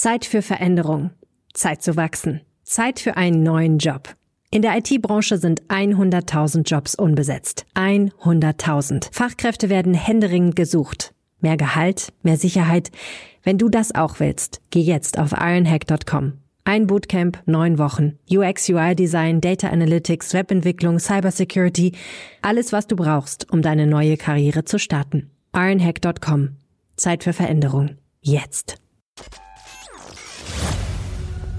Zeit für Veränderung. Zeit zu wachsen. Zeit für einen neuen Job. In der IT-Branche sind 100.000 Jobs unbesetzt. 100.000. Fachkräfte werden händeringend gesucht. Mehr Gehalt, mehr Sicherheit. Wenn du das auch willst, geh jetzt auf ironhack.com. Ein Bootcamp, neun Wochen. UX, UI Design, Data Analytics, Webentwicklung, Cybersecurity. Alles, was du brauchst, um deine neue Karriere zu starten. ironhack.com. Zeit für Veränderung. Jetzt.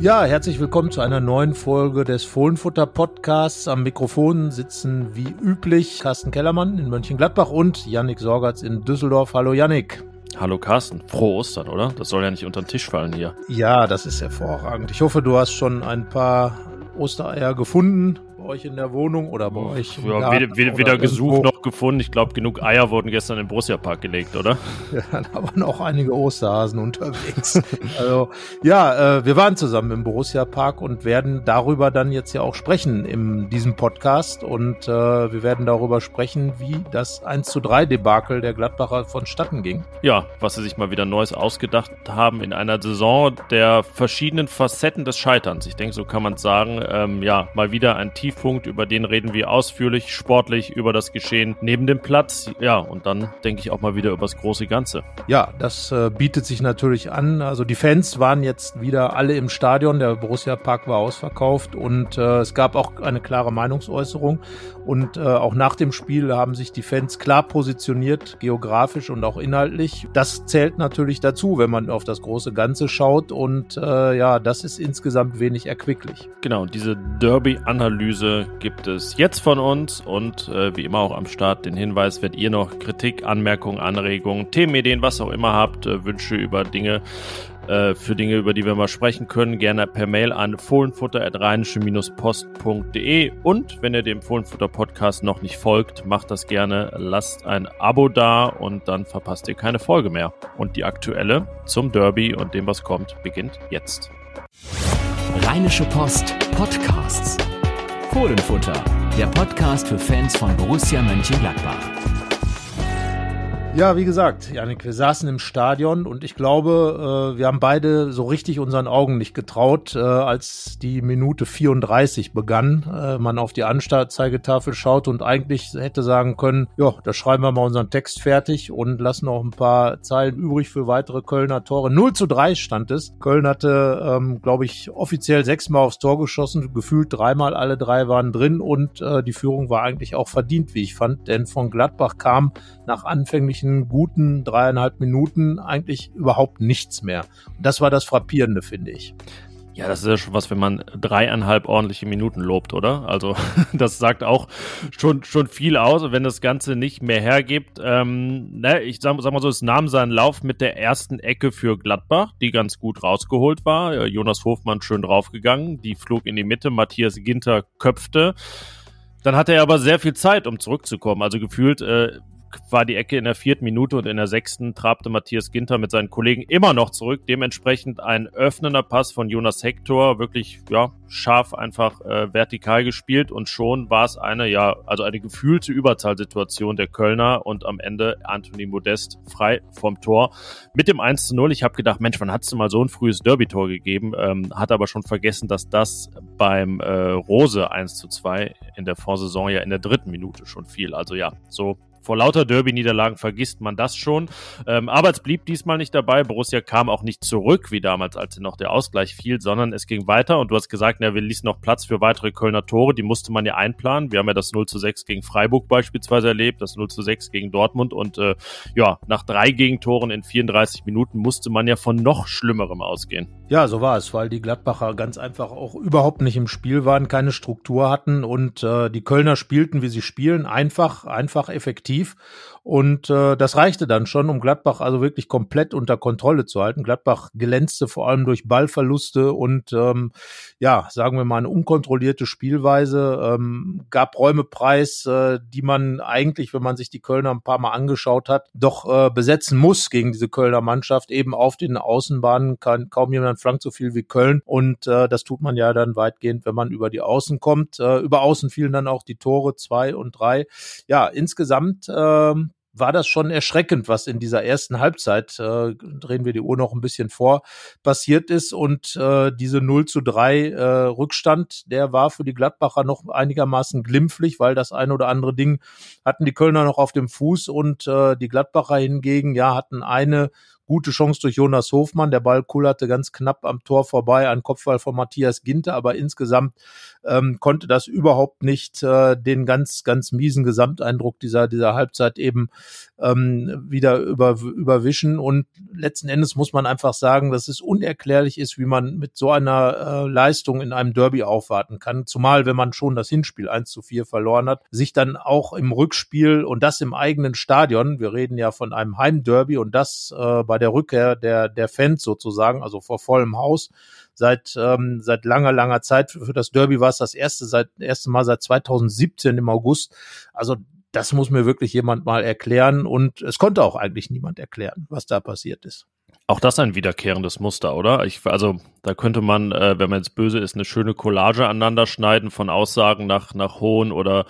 Ja, herzlich willkommen zu einer neuen Folge des Fohlenfutter Podcasts. Am Mikrofon sitzen wie üblich Carsten Kellermann in Mönchengladbach und Yannick Sorgatz in Düsseldorf. Hallo Yannick. Hallo Carsten, frohe Ostern, oder? Das soll ja nicht unter den Tisch fallen hier. Ja, das ist hervorragend. Ich hoffe, du hast schon ein paar Ostereier gefunden euch in der Wohnung oder bei euch? Ja, weder, weder, weder gesucht noch gefunden. Ich glaube, genug Eier wurden gestern im Borussia Park gelegt, oder? Ja, da waren auch einige Osterhasen unterwegs. also, ja, äh, wir waren zusammen im Borussia Park und werden darüber dann jetzt ja auch sprechen in diesem Podcast. Und äh, wir werden darüber sprechen, wie das 1 zu 3 Debakel der Gladbacher vonstatten ging. Ja, was sie sich mal wieder Neues ausgedacht haben in einer Saison der verschiedenen Facetten des Scheiterns. Ich denke, so kann man es sagen. Ähm, ja, mal wieder ein tief Tiefpunkt, über den reden wir ausführlich, sportlich über das Geschehen neben dem Platz. Ja, und dann denke ich auch mal wieder über das große Ganze. Ja, das äh, bietet sich natürlich an. Also die Fans waren jetzt wieder alle im Stadion. Der Borussia Park war ausverkauft und äh, es gab auch eine klare Meinungsäußerung. Und äh, auch nach dem Spiel haben sich die Fans klar positioniert, geografisch und auch inhaltlich. Das zählt natürlich dazu, wenn man auf das große Ganze schaut. Und äh, ja, das ist insgesamt wenig erquicklich. Genau, diese Derby-Analyse gibt es jetzt von uns und äh, wie immer auch am Start den Hinweis, wenn ihr noch Kritik, Anmerkungen, Anregungen, Themenideen, was auch immer habt, äh, Wünsche über Dinge, äh, für Dinge, über die wir mal sprechen können, gerne per Mail an fohlenfutter.rheinische-post.de und wenn ihr dem Fohlenfutter Podcast noch nicht folgt, macht das gerne, lasst ein Abo da und dann verpasst ihr keine Folge mehr. Und die aktuelle zum Derby und dem, was kommt, beginnt jetzt. Rheinische Post Podcasts. Fohlenfutter, der Podcast für Fans von Borussia Mönchengladbach. Ja, wie gesagt, Janik, wir saßen im Stadion und ich glaube, äh, wir haben beide so richtig unseren Augen nicht getraut, äh, als die Minute 34 begann, äh, man auf die Anzeigetafel schaut und eigentlich hätte sagen können, ja, da schreiben wir mal unseren Text fertig und lassen auch ein paar Zeilen übrig für weitere Kölner Tore. 0 zu 3 stand es. Köln hatte, ähm, glaube ich, offiziell sechsmal aufs Tor geschossen, gefühlt dreimal alle drei waren drin und die Führung war eigentlich auch verdient, wie ich fand, denn von Gladbach kam nach anfänglich restlichen guten dreieinhalb Minuten eigentlich überhaupt nichts mehr. Und das war das Frappierende, finde ich. Ja, das ist ja schon was, wenn man dreieinhalb ordentliche Minuten lobt, oder? Also das sagt auch schon, schon viel aus. wenn das Ganze nicht mehr hergibt, ähm, ne, ich sag, sag mal so, es nahm seinen Lauf mit der ersten Ecke für Gladbach, die ganz gut rausgeholt war. Jonas Hofmann schön draufgegangen, die flog in die Mitte, Matthias Ginter köpfte. Dann hatte er aber sehr viel Zeit, um zurückzukommen. Also gefühlt äh, war die Ecke in der vierten Minute und in der sechsten trabte Matthias Ginter mit seinen Kollegen immer noch zurück. Dementsprechend ein öffnender Pass von Jonas Hector, wirklich ja scharf einfach äh, vertikal gespielt und schon war es eine ja also eine gefühlte Überzahlsituation der Kölner und am Ende Anthony Modest frei vom Tor mit dem 1 zu 0. Ich habe gedacht, Mensch, wann hat es mal so ein frühes Derby-Tor gegeben? Ähm, hat aber schon vergessen, dass das beim äh, Rose 1 zu 2 in der Vorsaison ja in der dritten Minute schon fiel. Also ja, so vor lauter Derby-Niederlagen vergisst man das schon. Ähm, aber es blieb diesmal nicht dabei. Borussia kam auch nicht zurück, wie damals, als noch der Ausgleich fiel, sondern es ging weiter. Und du hast gesagt, na, wir ließen noch Platz für weitere Kölner Tore. Die musste man ja einplanen. Wir haben ja das 0 zu 6 gegen Freiburg beispielsweise erlebt, das 0 zu 6 gegen Dortmund. Und äh, ja, nach drei Gegentoren in 34 Minuten musste man ja von noch Schlimmerem ausgehen. Ja, so war es, weil die Gladbacher ganz einfach auch überhaupt nicht im Spiel waren, keine Struktur hatten und äh, die Kölner spielten, wie sie spielen, einfach, einfach effektiv. Und äh, das reichte dann schon, um Gladbach also wirklich komplett unter Kontrolle zu halten. Gladbach glänzte vor allem durch Ballverluste und ähm, ja, sagen wir mal, eine unkontrollierte Spielweise, ähm, gab Räume preis, äh, die man eigentlich, wenn man sich die Kölner ein paar Mal angeschaut hat, doch äh, besetzen muss gegen diese Kölner Mannschaft. Eben auf den Außenbahnen kann kaum jemand flankt so viel wie Köln und äh, das tut man ja dann weitgehend, wenn man über die Außen kommt. Äh, über Außen fielen dann auch die Tore zwei und drei. Ja, insgesamt äh, war das schon erschreckend, was in dieser ersten Halbzeit, äh, drehen wir die Uhr noch ein bisschen vor, passiert ist. Und äh, diese 0 zu 3 äh, Rückstand, der war für die Gladbacher noch einigermaßen glimpflich, weil das ein oder andere Ding hatten die Kölner noch auf dem Fuß und äh, die Gladbacher hingegen, ja, hatten eine gute Chance durch Jonas Hofmann. Der Ball kullerte ganz knapp am Tor vorbei, ein Kopfball von Matthias Ginter, aber insgesamt ähm, konnte das überhaupt nicht äh, den ganz, ganz miesen Gesamteindruck dieser, dieser Halbzeit eben ähm, wieder über, überwischen. Und letzten Endes muss man einfach sagen, dass es unerklärlich ist, wie man mit so einer äh, Leistung in einem Derby aufwarten kann. Zumal, wenn man schon das Hinspiel 1 zu 4 verloren hat, sich dann auch im Rückspiel und das im eigenen Stadion, wir reden ja von einem Heimderby und das äh, bei der Rückkehr der, der Fans sozusagen, also vor vollem Haus, seit, ähm, seit langer, langer Zeit. Für das Derby war es das erste, seit, erste Mal seit 2017 im August. Also das muss mir wirklich jemand mal erklären und es konnte auch eigentlich niemand erklären, was da passiert ist. Auch das ein wiederkehrendes Muster, oder? Ich, also da könnte man, äh, wenn man jetzt böse ist, eine schöne Collage aneinander schneiden von Aussagen nach, nach hohen oder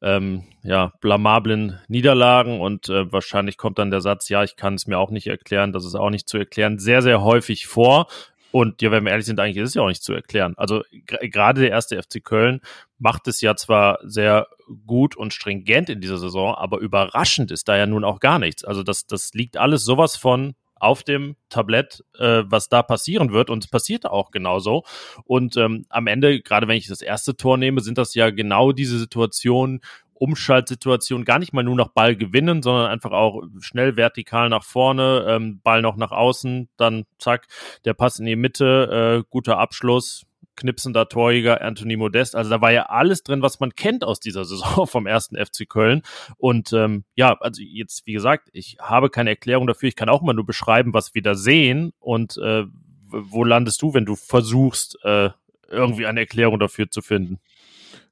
ähm, ja, blamablen Niederlagen und äh, wahrscheinlich kommt dann der Satz, ja, ich kann es mir auch nicht erklären, das ist auch nicht zu erklären, sehr, sehr häufig vor. Und ja, wenn wir ehrlich sind, eigentlich ist es ja auch nicht zu erklären. Also gerade der erste FC Köln macht es ja zwar sehr gut und stringent in dieser Saison, aber überraschend ist da ja nun auch gar nichts. Also das, das liegt alles sowas von auf dem Tablett, äh, was da passieren wird. Und es passiert auch genauso. Und ähm, am Ende, gerade wenn ich das erste Tor nehme, sind das ja genau diese Situationen, Umschaltsituation gar nicht mal nur nach Ball gewinnen, sondern einfach auch schnell vertikal nach vorne, ähm, Ball noch nach außen, dann zack, der Pass in die Mitte, äh, guter Abschluss, knipsender Torjäger Anthony Modest. Also da war ja alles drin, was man kennt aus dieser Saison vom ersten FC Köln. Und ähm, ja, also jetzt, wie gesagt, ich habe keine Erklärung dafür. Ich kann auch mal nur beschreiben, was wir da sehen. Und äh, wo landest du, wenn du versuchst, äh, irgendwie eine Erklärung dafür zu finden?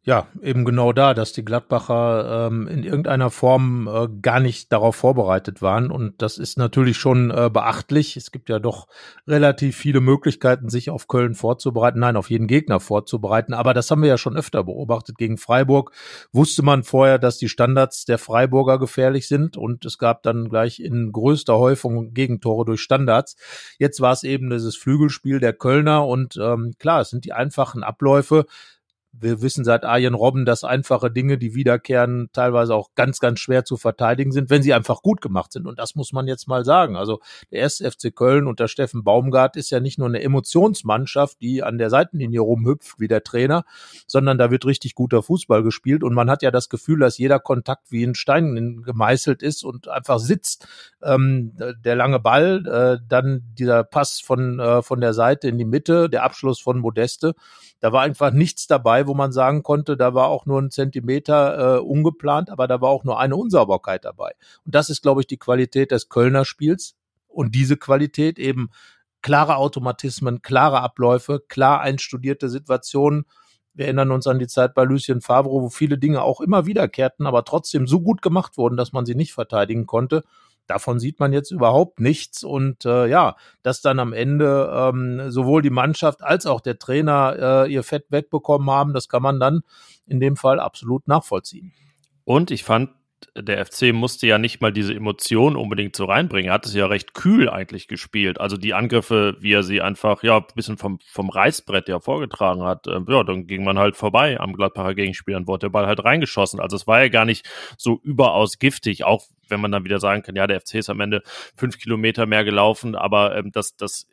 Ja, eben genau da, dass die Gladbacher ähm, in irgendeiner Form äh, gar nicht darauf vorbereitet waren. Und das ist natürlich schon äh, beachtlich. Es gibt ja doch relativ viele Möglichkeiten, sich auf Köln vorzubereiten, nein, auf jeden Gegner vorzubereiten. Aber das haben wir ja schon öfter beobachtet. Gegen Freiburg wusste man vorher, dass die Standards der Freiburger gefährlich sind. Und es gab dann gleich in größter Häufung Gegentore durch Standards. Jetzt war es eben dieses Flügelspiel der Kölner. Und ähm, klar, es sind die einfachen Abläufe wir wissen seit Arjen Robben, dass einfache Dinge, die wiederkehren, teilweise auch ganz, ganz schwer zu verteidigen sind, wenn sie einfach gut gemacht sind. Und das muss man jetzt mal sagen. Also der erste FC Köln unter Steffen Baumgart ist ja nicht nur eine Emotionsmannschaft, die an der Seitenlinie rumhüpft wie der Trainer, sondern da wird richtig guter Fußball gespielt. Und man hat ja das Gefühl, dass jeder Kontakt wie ein Stein gemeißelt ist und einfach sitzt. Ähm, der lange Ball, äh, dann dieser Pass von, äh, von der Seite in die Mitte, der Abschluss von Modeste. Da war einfach nichts dabei, wo man sagen konnte, da war auch nur ein Zentimeter äh, ungeplant, aber da war auch nur eine Unsauberkeit dabei. Und das ist, glaube ich, die Qualität des Kölner Spiels. Und diese Qualität eben klare Automatismen, klare Abläufe, klar einstudierte Situationen. Wir erinnern uns an die Zeit bei Lucien Favre, wo viele Dinge auch immer wiederkehrten, aber trotzdem so gut gemacht wurden, dass man sie nicht verteidigen konnte. Davon sieht man jetzt überhaupt nichts. Und äh, ja, dass dann am Ende ähm, sowohl die Mannschaft als auch der Trainer äh, ihr Fett wegbekommen haben, das kann man dann in dem Fall absolut nachvollziehen. Und ich fand der FC musste ja nicht mal diese Emotionen unbedingt so reinbringen. Er hat es ja recht kühl eigentlich gespielt. Also die Angriffe, wie er sie einfach, ja, ein bisschen vom, vom Reißbrett ja vorgetragen hat, äh, ja, dann ging man halt vorbei am Gladbacher Gegenspieler und wurde der Ball halt reingeschossen. Also es war ja gar nicht so überaus giftig, auch wenn man dann wieder sagen kann, ja, der FC ist am Ende fünf Kilometer mehr gelaufen, aber ähm, das, das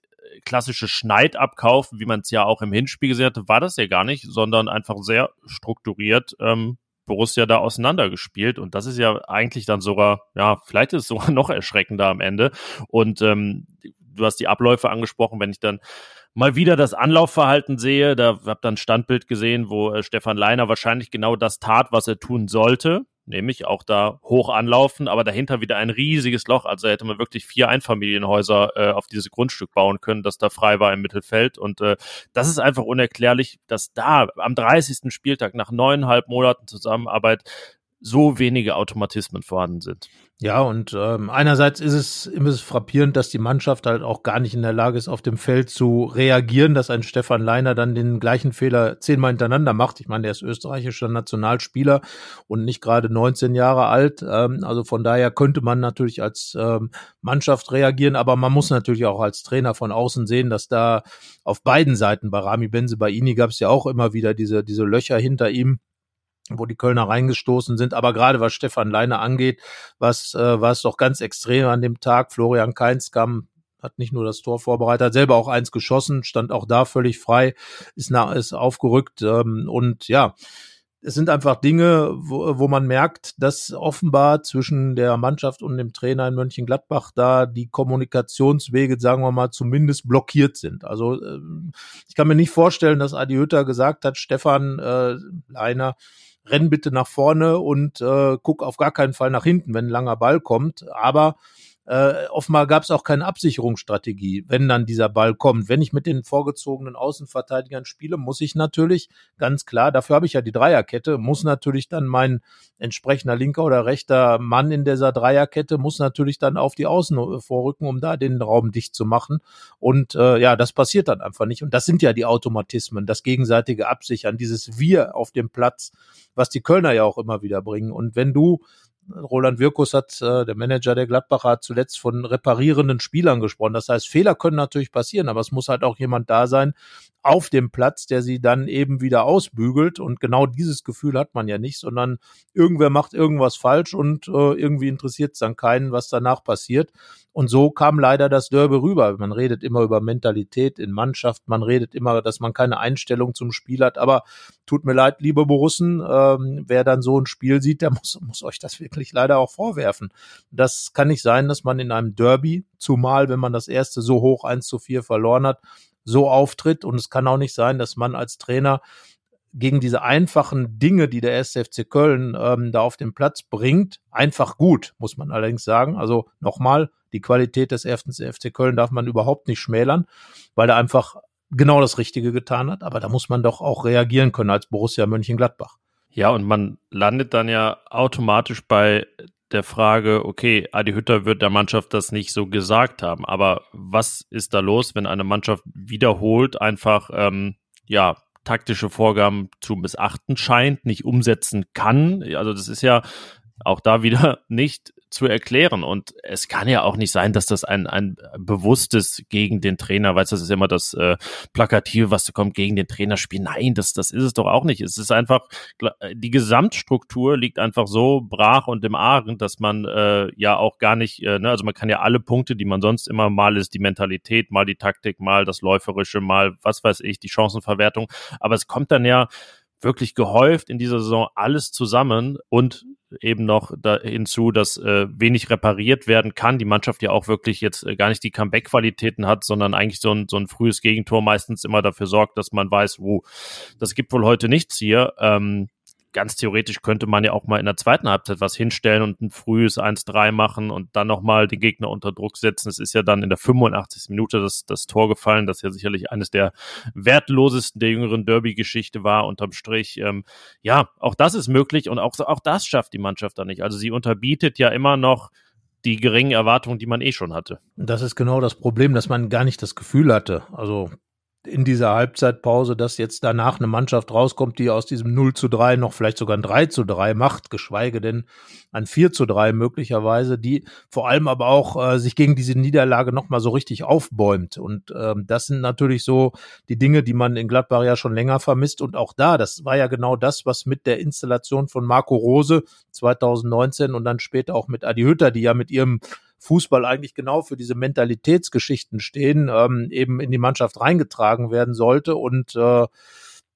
klassische Schneidabkaufen, wie man es ja auch im Hinspiel gesehen hatte, war das ja gar nicht, sondern einfach sehr strukturiert ähm, Borussia da auseinandergespielt. Und das ist ja eigentlich dann sogar, ja, vielleicht ist es sogar noch erschreckender am Ende. Und ähm, du hast die Abläufe angesprochen, wenn ich dann mal wieder das Anlaufverhalten sehe, da habe dann Standbild gesehen, wo äh, Stefan Leiner wahrscheinlich genau das tat, was er tun sollte nämlich auch da hoch anlaufen, aber dahinter wieder ein riesiges Loch. Also hätte man wirklich vier Einfamilienhäuser äh, auf dieses Grundstück bauen können, das da frei war im Mittelfeld. Und äh, das ist einfach unerklärlich, dass da am 30. Spieltag nach neuneinhalb Monaten Zusammenarbeit so wenige Automatismen vorhanden sind. Ja, und ähm, einerseits ist es immer frappierend, dass die Mannschaft halt auch gar nicht in der Lage ist, auf dem Feld zu reagieren, dass ein Stefan Leiner dann den gleichen Fehler zehnmal hintereinander macht. Ich meine, der ist österreichischer Nationalspieler und nicht gerade 19 Jahre alt. Ähm, also von daher könnte man natürlich als ähm, Mannschaft reagieren, aber man muss natürlich auch als Trainer von außen sehen, dass da auf beiden Seiten, bei Rami Benze, bei Ini gab es ja auch immer wieder diese, diese Löcher hinter ihm wo die Kölner reingestoßen sind. Aber gerade was Stefan Leine angeht, was äh, war es doch ganz extrem an dem Tag. Florian Kainz kam hat nicht nur das Tor vorbereitet, hat selber auch eins geschossen, stand auch da völlig frei, ist, nach, ist aufgerückt ähm, und ja, es sind einfach Dinge, wo, wo man merkt, dass offenbar zwischen der Mannschaft und dem Trainer in Mönchengladbach da die Kommunikationswege, sagen wir mal, zumindest blockiert sind. Also äh, ich kann mir nicht vorstellen, dass Adi Hütter gesagt hat, Stefan äh, Leiner, renn bitte nach vorne und äh, guck auf gar keinen Fall nach hinten, wenn ein langer Ball kommt. Aber äh, offenbar gab es auch keine Absicherungsstrategie, wenn dann dieser Ball kommt. Wenn ich mit den vorgezogenen Außenverteidigern spiele, muss ich natürlich ganz klar, dafür habe ich ja die Dreierkette, muss natürlich dann mein entsprechender linker oder rechter Mann in dieser Dreierkette muss natürlich dann auf die Außen vorrücken, um da den Raum dicht zu machen. Und äh, ja, das passiert dann einfach nicht. Und das sind ja die Automatismen, das gegenseitige Absichern, dieses Wir auf dem Platz, was die Kölner ja auch immer wieder bringen. Und wenn du Roland Wirkus hat, äh, der Manager der Gladbacher, hat zuletzt von reparierenden Spielern gesprochen. Das heißt, Fehler können natürlich passieren, aber es muss halt auch jemand da sein auf dem Platz, der sie dann eben wieder ausbügelt. Und genau dieses Gefühl hat man ja nicht, sondern irgendwer macht irgendwas falsch und äh, irgendwie interessiert es dann keinen, was danach passiert. Und so kam leider das Derby rüber. Man redet immer über Mentalität in Mannschaft, man redet immer, dass man keine Einstellung zum Spiel hat. Aber tut mir leid, liebe Borussen, ähm, wer dann so ein Spiel sieht, der muss, muss euch das wirklich leider auch vorwerfen. Das kann nicht sein, dass man in einem Derby, zumal wenn man das erste so hoch 1 zu 4 verloren hat, so auftritt. Und es kann auch nicht sein, dass man als Trainer gegen diese einfachen Dinge, die der SFC Köln ähm, da auf den Platz bringt, einfach gut, muss man allerdings sagen. Also nochmal, die Qualität des FC Köln darf man überhaupt nicht schmälern, weil er einfach genau das Richtige getan hat. Aber da muss man doch auch reagieren können als Borussia Mönchengladbach. Ja, und man landet dann ja automatisch bei der Frage, okay, Adi Hütter wird der Mannschaft das nicht so gesagt haben, aber was ist da los, wenn eine Mannschaft wiederholt einfach, ähm, ja, taktische Vorgaben zu missachten scheint, nicht umsetzen kann? Also das ist ja auch da wieder nicht zu erklären. Und es kann ja auch nicht sein, dass das ein, ein bewusstes gegen den Trainer, du, das ist immer das äh, Plakative, was da kommt, gegen den Trainer spielen. Nein, das, das ist es doch auch nicht. Es ist einfach, die Gesamtstruktur liegt einfach so brach und im Argen, dass man äh, ja auch gar nicht, äh, ne, also man kann ja alle Punkte, die man sonst immer mal ist, die Mentalität, mal die Taktik, mal das Läuferische, mal was weiß ich, die Chancenverwertung. Aber es kommt dann ja wirklich gehäuft in dieser Saison alles zusammen und eben noch da hinzu, dass äh, wenig repariert werden kann. Die Mannschaft ja auch wirklich jetzt äh, gar nicht die Comeback-Qualitäten hat, sondern eigentlich so ein, so ein frühes Gegentor meistens immer dafür sorgt, dass man weiß, wo das gibt wohl heute nichts hier. Ähm, ganz theoretisch könnte man ja auch mal in der zweiten Halbzeit was hinstellen und ein frühes 1-3 machen und dann nochmal den Gegner unter Druck setzen. Es ist ja dann in der 85. Minute das, das Tor gefallen, das ja sicherlich eines der wertlosesten der jüngeren Derby-Geschichte war, unterm Strich. Ähm, ja, auch das ist möglich und auch, auch das schafft die Mannschaft da nicht. Also sie unterbietet ja immer noch die geringen Erwartungen, die man eh schon hatte. Das ist genau das Problem, dass man gar nicht das Gefühl hatte. Also in dieser Halbzeitpause, dass jetzt danach eine Mannschaft rauskommt, die aus diesem 0 zu 3 noch vielleicht sogar ein 3 zu 3 macht, geschweige denn ein 4 zu 3 möglicherweise, die vor allem aber auch äh, sich gegen diese Niederlage nochmal so richtig aufbäumt. Und ähm, das sind natürlich so die Dinge, die man in Gladbach ja schon länger vermisst. Und auch da, das war ja genau das, was mit der Installation von Marco Rose 2019 und dann später auch mit Adi Hütter, die ja mit ihrem Fußball eigentlich genau für diese Mentalitätsgeschichten stehen, ähm, eben in die Mannschaft reingetragen werden sollte. Und äh,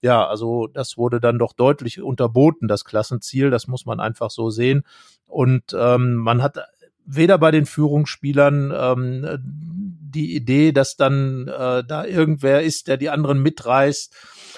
ja, also das wurde dann doch deutlich unterboten, das Klassenziel, das muss man einfach so sehen. Und ähm, man hat weder bei den Führungsspielern ähm, die Idee, dass dann äh, da irgendwer ist, der die anderen mitreißt,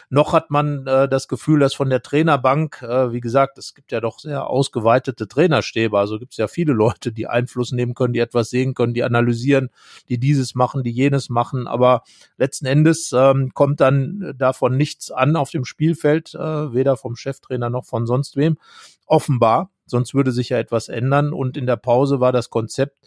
noch hat man äh, das Gefühl, dass von der Trainerbank, äh, wie gesagt, es gibt ja doch sehr ausgeweitete Trainerstäbe, also gibt es ja viele Leute, die Einfluss nehmen können, die etwas sehen können, die analysieren, die dieses machen, die jenes machen, aber letzten Endes ähm, kommt dann davon nichts an auf dem Spielfeld, äh, weder vom Cheftrainer noch von sonst wem, offenbar. Sonst würde sich ja etwas ändern. Und in der Pause war das Konzept,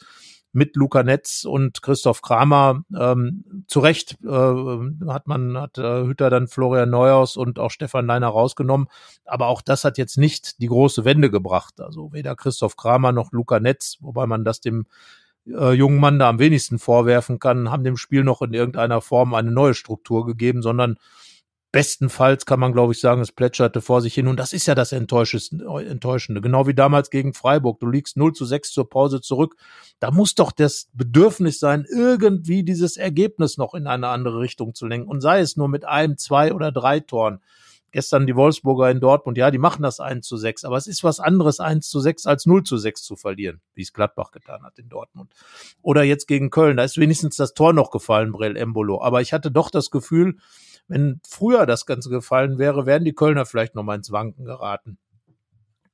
mit Luca Netz und Christoph Kramer. Ähm, zu Recht äh, hat man, hat äh, Hütter dann Florian Neuhaus und auch Stefan Leiner rausgenommen. Aber auch das hat jetzt nicht die große Wende gebracht. Also weder Christoph Kramer noch Luca Netz, wobei man das dem äh, jungen Mann da am wenigsten vorwerfen kann, haben dem Spiel noch in irgendeiner Form eine neue Struktur gegeben, sondern bestenfalls kann man, glaube ich, sagen, es plätscherte vor sich hin. Und das ist ja das Enttäuschende. Genau wie damals gegen Freiburg. Du liegst 0 zu 6 zur Pause zurück. Da muss doch das Bedürfnis sein, irgendwie dieses Ergebnis noch in eine andere Richtung zu lenken. Und sei es nur mit einem, zwei oder drei Toren. Gestern die Wolfsburger in Dortmund, ja, die machen das 1 zu 6, aber es ist was anderes 1 zu 6 als 0 zu 6 zu verlieren, wie es Gladbach getan hat in Dortmund. Oder jetzt gegen Köln, da ist wenigstens das Tor noch gefallen, Brell Embolo. Aber ich hatte doch das Gefühl, wenn früher das Ganze gefallen wäre, wären die Kölner vielleicht noch mal ins Wanken geraten.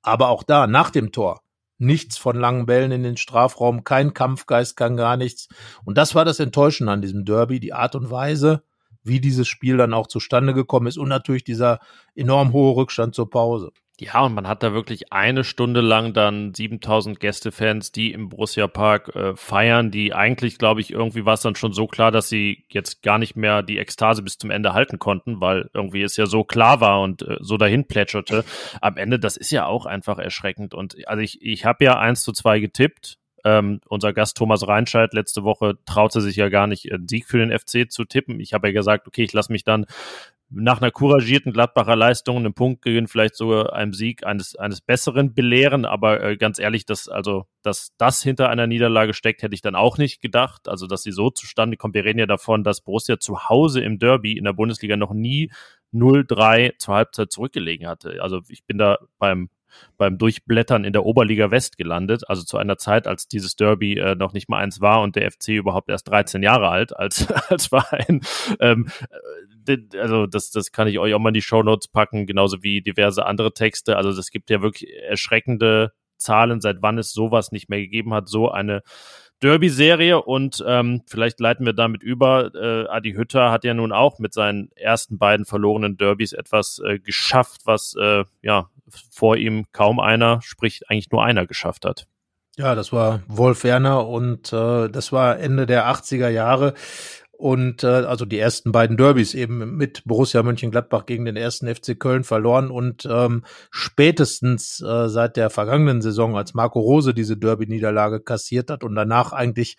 Aber auch da, nach dem Tor, nichts von langen Bällen in den Strafraum, kein Kampfgeist, kann gar nichts. Und das war das Enttäuschende an diesem Derby, die Art und Weise, wie dieses Spiel dann auch zustande gekommen ist und natürlich dieser enorm hohe Rückstand zur Pause. Ja, und man hat da wirklich eine Stunde lang dann 7000 Gästefans, die im Borussia Park äh, feiern, die eigentlich, glaube ich, irgendwie war es dann schon so klar, dass sie jetzt gar nicht mehr die Ekstase bis zum Ende halten konnten, weil irgendwie es ja so klar war und äh, so dahin plätscherte. Am Ende, das ist ja auch einfach erschreckend. Und also ich, ich habe ja eins zu zwei getippt. Ähm, unser Gast Thomas Reinscheid letzte Woche traute sich ja gar nicht, einen Sieg für den FC zu tippen. Ich habe ja gesagt, okay, ich lasse mich dann nach einer couragierten Gladbacher Leistung einen Punkt gewinnen, vielleicht sogar einem Sieg eines, eines Besseren belehren. Aber äh, ganz ehrlich, dass, also, dass das hinter einer Niederlage steckt, hätte ich dann auch nicht gedacht. Also, dass sie so zustande kommt. Wir reden ja davon, dass Borussia zu Hause im Derby in der Bundesliga noch nie 0-3 zur Halbzeit zurückgelegen hatte. Also, ich bin da beim beim Durchblättern in der Oberliga West gelandet, also zu einer Zeit, als dieses Derby äh, noch nicht mal eins war und der FC überhaupt erst 13 Jahre alt als, als Verein. Ähm, äh, also das, das kann ich euch auch mal in die Show Notes packen, genauso wie diverse andere Texte. Also es gibt ja wirklich erschreckende Zahlen, seit wann es sowas nicht mehr gegeben hat, so eine Derby-Serie und ähm, vielleicht leiten wir damit über. Äh, Adi Hütter hat ja nun auch mit seinen ersten beiden verlorenen Derbys etwas äh, geschafft, was äh, ja vor ihm kaum einer, sprich eigentlich nur einer geschafft hat. Ja, das war Wolf Werner und äh, das war Ende der 80er Jahre und äh, also die ersten beiden Derbys eben mit Borussia Mönchengladbach gegen den ersten FC Köln verloren und ähm, spätestens äh, seit der vergangenen Saison, als Marco Rose diese Derby-Niederlage kassiert hat und danach eigentlich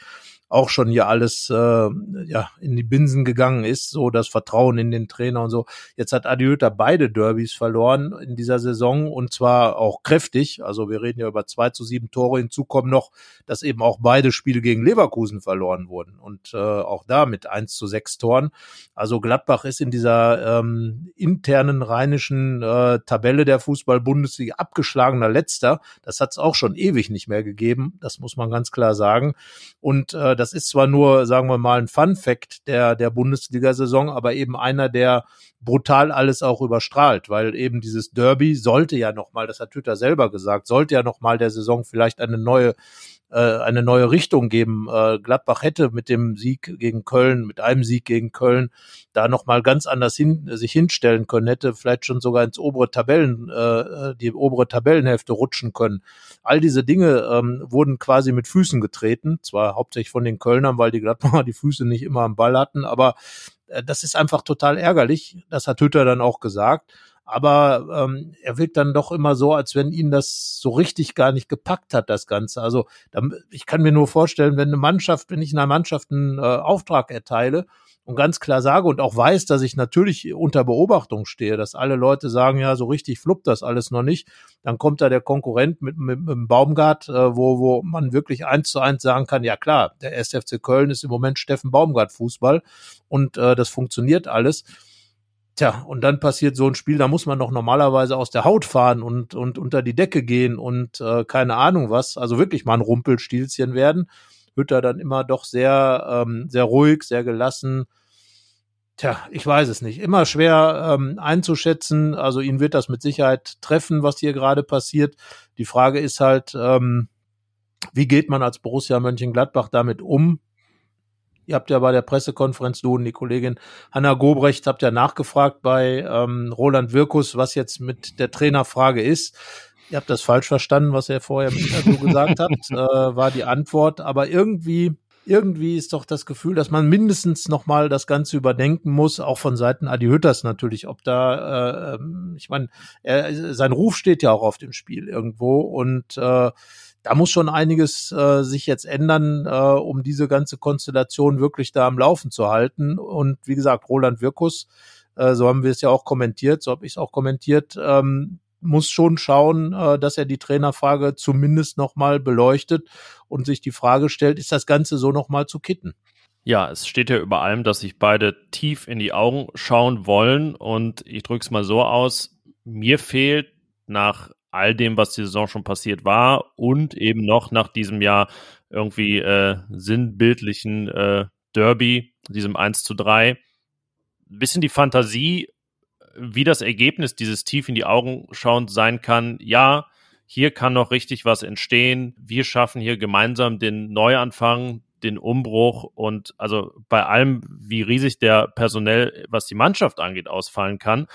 auch schon hier alles äh, ja in die Binsen gegangen ist, so das Vertrauen in den Trainer und so. Jetzt hat Adi Hütter beide Derbys verloren in dieser Saison und zwar auch kräftig. Also wir reden ja über zwei zu sieben Tore. Hinzu kommen noch, dass eben auch beide Spiele gegen Leverkusen verloren wurden und äh, auch da mit eins zu sechs Toren. Also Gladbach ist in dieser ähm, internen rheinischen äh, Tabelle der Fußball-Bundesliga abgeschlagener Letzter. Das hat es auch schon ewig nicht mehr gegeben. Das muss man ganz klar sagen. Und äh, das ist zwar nur, sagen wir mal, ein Fun-Fact der, der Bundesliga-Saison, aber eben einer, der brutal alles auch überstrahlt, weil eben dieses Derby sollte ja nochmal, das hat Twitter selber gesagt, sollte ja nochmal der Saison vielleicht eine neue äh, eine neue Richtung geben. Äh, Gladbach hätte mit dem Sieg gegen Köln, mit einem Sieg gegen Köln, da nochmal ganz anders hin, sich hinstellen können, hätte vielleicht schon sogar ins obere Tabellen, äh, die obere Tabellenhälfte rutschen können. All diese Dinge ähm, wurden quasi mit Füßen getreten, zwar hauptsächlich von den Kölnern, weil die Gladbacher die Füße nicht immer am Ball hatten, aber äh, das ist einfach total ärgerlich. Das hat Hütter dann auch gesagt aber ähm, er wirkt dann doch immer so, als wenn ihn das so richtig gar nicht gepackt hat, das Ganze. Also ich kann mir nur vorstellen, wenn eine Mannschaft, wenn ich einer Mannschaft einen äh, Auftrag erteile und ganz klar sage und auch weiß, dass ich natürlich unter Beobachtung stehe, dass alle Leute sagen, ja, so richtig fluppt das alles noch nicht, dann kommt da der Konkurrent mit, mit, mit dem Baumgart, äh, wo, wo man wirklich eins zu eins sagen kann, ja klar, der SFC Köln ist im Moment Steffen Baumgart Fußball und äh, das funktioniert alles. Tja, und dann passiert so ein Spiel, da muss man doch normalerweise aus der Haut fahren und, und unter die Decke gehen und äh, keine Ahnung was, also wirklich mal ein Rumpelstilzchen werden. Hütter dann immer doch sehr, ähm, sehr ruhig, sehr gelassen. Tja, ich weiß es nicht. Immer schwer ähm, einzuschätzen. Also ihn wird das mit Sicherheit treffen, was hier gerade passiert. Die Frage ist halt, ähm, wie geht man als Borussia Mönchengladbach damit um? Ihr habt ja bei der Pressekonferenz, du und die Kollegin Hanna Gobrecht, habt ja nachgefragt bei ähm, Roland Wirkus, was jetzt mit der Trainerfrage ist. Ihr habt das falsch verstanden, was er vorher im Interview gesagt hat, äh, war die Antwort. Aber irgendwie, irgendwie ist doch das Gefühl, dass man mindestens nochmal das Ganze überdenken muss, auch von Seiten Adi Hütters natürlich, ob da, äh, ähm, ich meine, sein Ruf steht ja auch auf dem Spiel irgendwo und äh, da muss schon einiges äh, sich jetzt ändern, äh, um diese ganze Konstellation wirklich da am Laufen zu halten. Und wie gesagt, Roland Wirkus, äh, so haben wir es ja auch kommentiert, so habe ich es auch kommentiert, ähm, muss schon schauen, äh, dass er die Trainerfrage zumindest nochmal beleuchtet und sich die Frage stellt, ist das Ganze so nochmal zu kitten? Ja, es steht ja über allem, dass sich beide tief in die Augen schauen wollen. Und ich drücke es mal so aus, mir fehlt nach all dem, was die Saison schon passiert war und eben noch nach diesem Jahr irgendwie äh, sinnbildlichen äh, Derby, diesem 1 zu 3, ein bisschen die Fantasie, wie das Ergebnis dieses tief in die Augen schauend sein kann. Ja, hier kann noch richtig was entstehen. Wir schaffen hier gemeinsam den Neuanfang, den Umbruch und also bei allem, wie riesig der personell, was die Mannschaft angeht, ausfallen kann,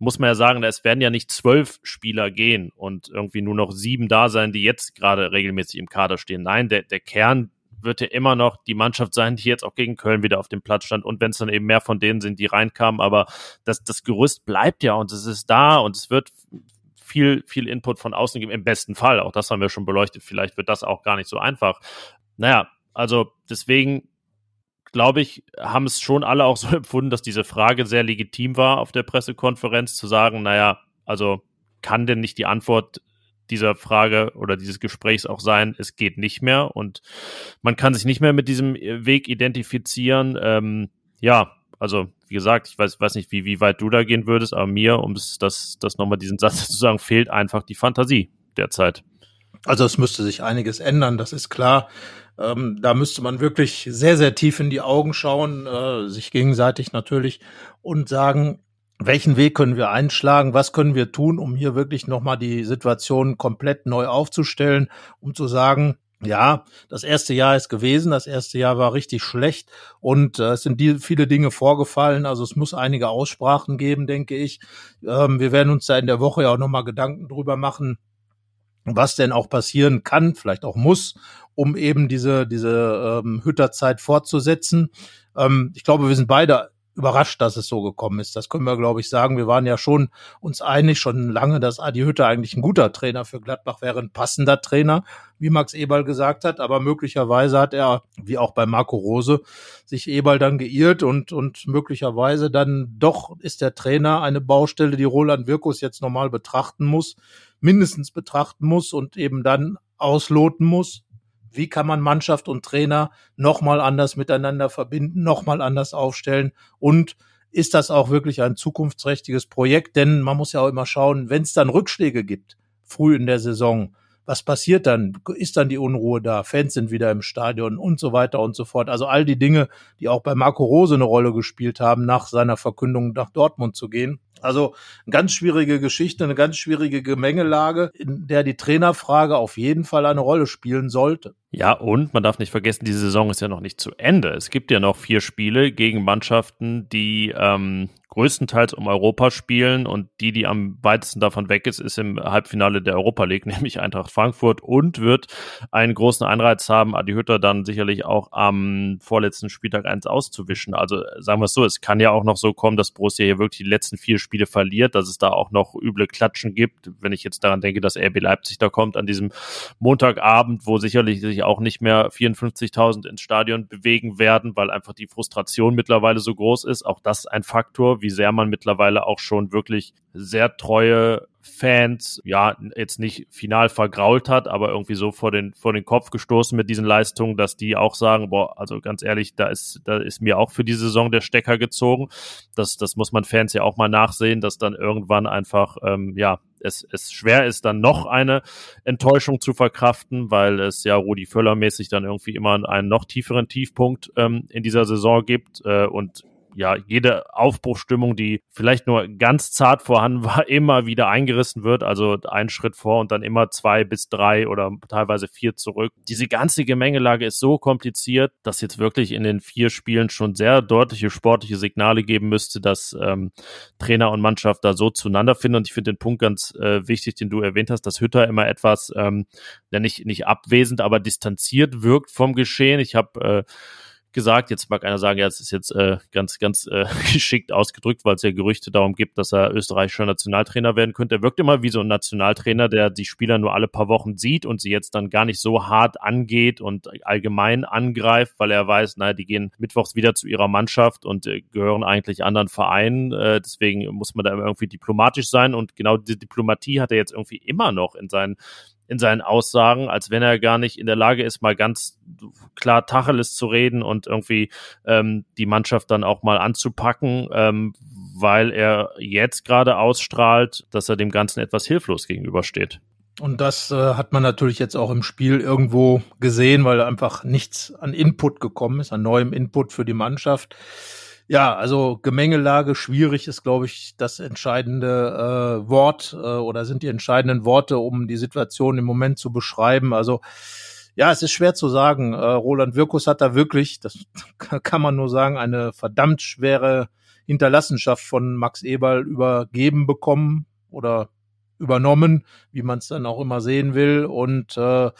muss man ja sagen, es werden ja nicht zwölf Spieler gehen und irgendwie nur noch sieben da sein, die jetzt gerade regelmäßig im Kader stehen. Nein, der, der Kern wird ja immer noch die Mannschaft sein, die jetzt auch gegen Köln wieder auf dem Platz stand. Und wenn es dann eben mehr von denen sind, die reinkamen, aber das, das Gerüst bleibt ja und es ist da und es wird viel, viel Input von außen geben, im besten Fall. Auch das haben wir schon beleuchtet. Vielleicht wird das auch gar nicht so einfach. Naja, also deswegen glaube ich, haben es schon alle auch so empfunden, dass diese Frage sehr legitim war auf der Pressekonferenz, zu sagen, naja, also kann denn nicht die Antwort dieser Frage oder dieses Gesprächs auch sein, es geht nicht mehr und man kann sich nicht mehr mit diesem Weg identifizieren. Ähm, ja, also wie gesagt, ich weiß, weiß nicht, wie, wie weit du da gehen würdest, aber mir, um das, das, das nochmal diesen Satz zu sagen, fehlt einfach die Fantasie derzeit. Also es müsste sich einiges ändern, das ist klar. Ähm, da müsste man wirklich sehr, sehr tief in die Augen schauen, äh, sich gegenseitig natürlich und sagen, welchen Weg können wir einschlagen, was können wir tun, um hier wirklich nochmal die Situation komplett neu aufzustellen, um zu sagen, ja, das erste Jahr ist gewesen, das erste Jahr war richtig schlecht und äh, es sind die, viele Dinge vorgefallen, also es muss einige Aussprachen geben, denke ich. Ähm, wir werden uns da in der Woche ja auch nochmal Gedanken drüber machen, was denn auch passieren kann, vielleicht auch muss, um eben diese, diese ähm, Hütterzeit fortzusetzen. Ähm, ich glaube, wir sind beide überrascht, dass es so gekommen ist. Das können wir, glaube ich, sagen. Wir waren ja schon uns einig schon lange, dass Adi Hütter eigentlich ein guter Trainer für Gladbach wäre, ein passender Trainer, wie Max Eberl gesagt hat. Aber möglicherweise hat er, wie auch bei Marco Rose, sich Eberl dann geirrt und, und möglicherweise dann doch ist der Trainer eine Baustelle, die Roland Wirkus jetzt nochmal betrachten muss mindestens betrachten muss und eben dann ausloten muss, wie kann man Mannschaft und Trainer nochmal anders miteinander verbinden, nochmal anders aufstellen und ist das auch wirklich ein zukunftsträchtiges Projekt? Denn man muss ja auch immer schauen, wenn es dann Rückschläge gibt, früh in der Saison, was passiert dann? Ist dann die Unruhe da? Fans sind wieder im Stadion und so weiter und so fort. Also all die Dinge, die auch bei Marco Rose eine Rolle gespielt haben, nach seiner Verkündung nach Dortmund zu gehen. Also eine ganz schwierige Geschichte, eine ganz schwierige Gemengelage, in der die Trainerfrage auf jeden Fall eine Rolle spielen sollte. Ja, und man darf nicht vergessen, diese Saison ist ja noch nicht zu Ende. Es gibt ja noch vier Spiele gegen Mannschaften, die ähm, größtenteils um Europa spielen und die, die am weitesten davon weg ist, ist im Halbfinale der Europa League, nämlich Eintracht Frankfurt und wird einen großen Anreiz haben, Adi Hütter dann sicherlich auch am vorletzten Spieltag eins auszuwischen. Also sagen wir es so, es kann ja auch noch so kommen, dass Borussia hier wirklich die letzten vier Spiele verliert, dass es da auch noch üble Klatschen gibt. Wenn ich jetzt daran denke, dass RB Leipzig da kommt an diesem Montagabend, wo sicherlich sich auch nicht mehr 54.000 ins Stadion bewegen werden, weil einfach die Frustration mittlerweile so groß ist. Auch das ein Faktor wie sehr man mittlerweile auch schon wirklich sehr treue Fans, ja, jetzt nicht final vergrault hat, aber irgendwie so vor den, vor den Kopf gestoßen mit diesen Leistungen, dass die auch sagen, boah, also ganz ehrlich, da ist, da ist mir auch für die Saison der Stecker gezogen. Das, das muss man Fans ja auch mal nachsehen, dass dann irgendwann einfach, ähm, ja, es, es schwer ist, dann noch eine Enttäuschung zu verkraften, weil es ja Rudi Völler mäßig dann irgendwie immer einen noch tieferen Tiefpunkt ähm, in dieser Saison gibt. Äh, und ja, jede Aufbruchstimmung, die vielleicht nur ganz zart vorhanden war, immer wieder eingerissen wird. Also ein Schritt vor und dann immer zwei bis drei oder teilweise vier zurück. Diese ganze Gemengelage ist so kompliziert, dass jetzt wirklich in den vier Spielen schon sehr deutliche sportliche Signale geben müsste, dass ähm, Trainer und Mannschaft da so zueinander finden. Und ich finde den Punkt ganz äh, wichtig, den du erwähnt hast, dass Hütter immer etwas, ähm, ja nicht, nicht abwesend, aber distanziert wirkt vom Geschehen. Ich habe äh, gesagt. Jetzt mag einer sagen, ja, es ist jetzt äh, ganz, ganz äh, geschickt ausgedrückt, weil es ja Gerüchte darum gibt, dass er österreichischer Nationaltrainer werden könnte. Er wirkt immer wie so ein Nationaltrainer, der die Spieler nur alle paar Wochen sieht und sie jetzt dann gar nicht so hart angeht und allgemein angreift, weil er weiß, naja, die gehen mittwochs wieder zu ihrer Mannschaft und äh, gehören eigentlich anderen Vereinen. Äh, deswegen muss man da irgendwie diplomatisch sein und genau diese Diplomatie hat er jetzt irgendwie immer noch in seinen in seinen Aussagen, als wenn er gar nicht in der Lage ist, mal ganz klar Tacheles zu reden und irgendwie ähm, die Mannschaft dann auch mal anzupacken, ähm, weil er jetzt gerade ausstrahlt, dass er dem Ganzen etwas hilflos gegenübersteht. Und das äh, hat man natürlich jetzt auch im Spiel irgendwo gesehen, weil einfach nichts an Input gekommen ist, an neuem Input für die Mannschaft. Ja, also Gemengelage schwierig ist, glaube ich, das entscheidende äh, Wort äh, oder sind die entscheidenden Worte, um die Situation im Moment zu beschreiben. Also ja, es ist schwer zu sagen. Äh, Roland Wirkus hat da wirklich, das kann man nur sagen, eine verdammt schwere Hinterlassenschaft von Max Eberl übergeben bekommen oder übernommen, wie man es dann auch immer sehen will. Und äh,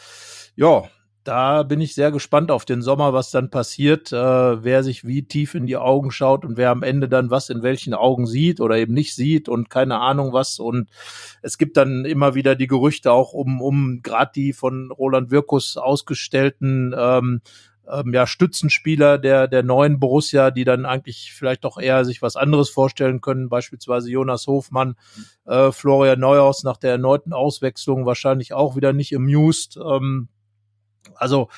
ja, da bin ich sehr gespannt auf den Sommer, was dann passiert, äh, wer sich wie tief in die Augen schaut und wer am Ende dann was in welchen Augen sieht oder eben nicht sieht und keine Ahnung was. Und es gibt dann immer wieder die Gerüchte auch um, um gerade die von Roland Wirkus ausgestellten ähm, ähm, ja, Stützenspieler der, der neuen Borussia, die dann eigentlich vielleicht doch eher sich was anderes vorstellen können, beispielsweise Jonas Hofmann, äh, Florian Neuhaus nach der erneuten Auswechslung wahrscheinlich auch wieder nicht amused. Ähm, also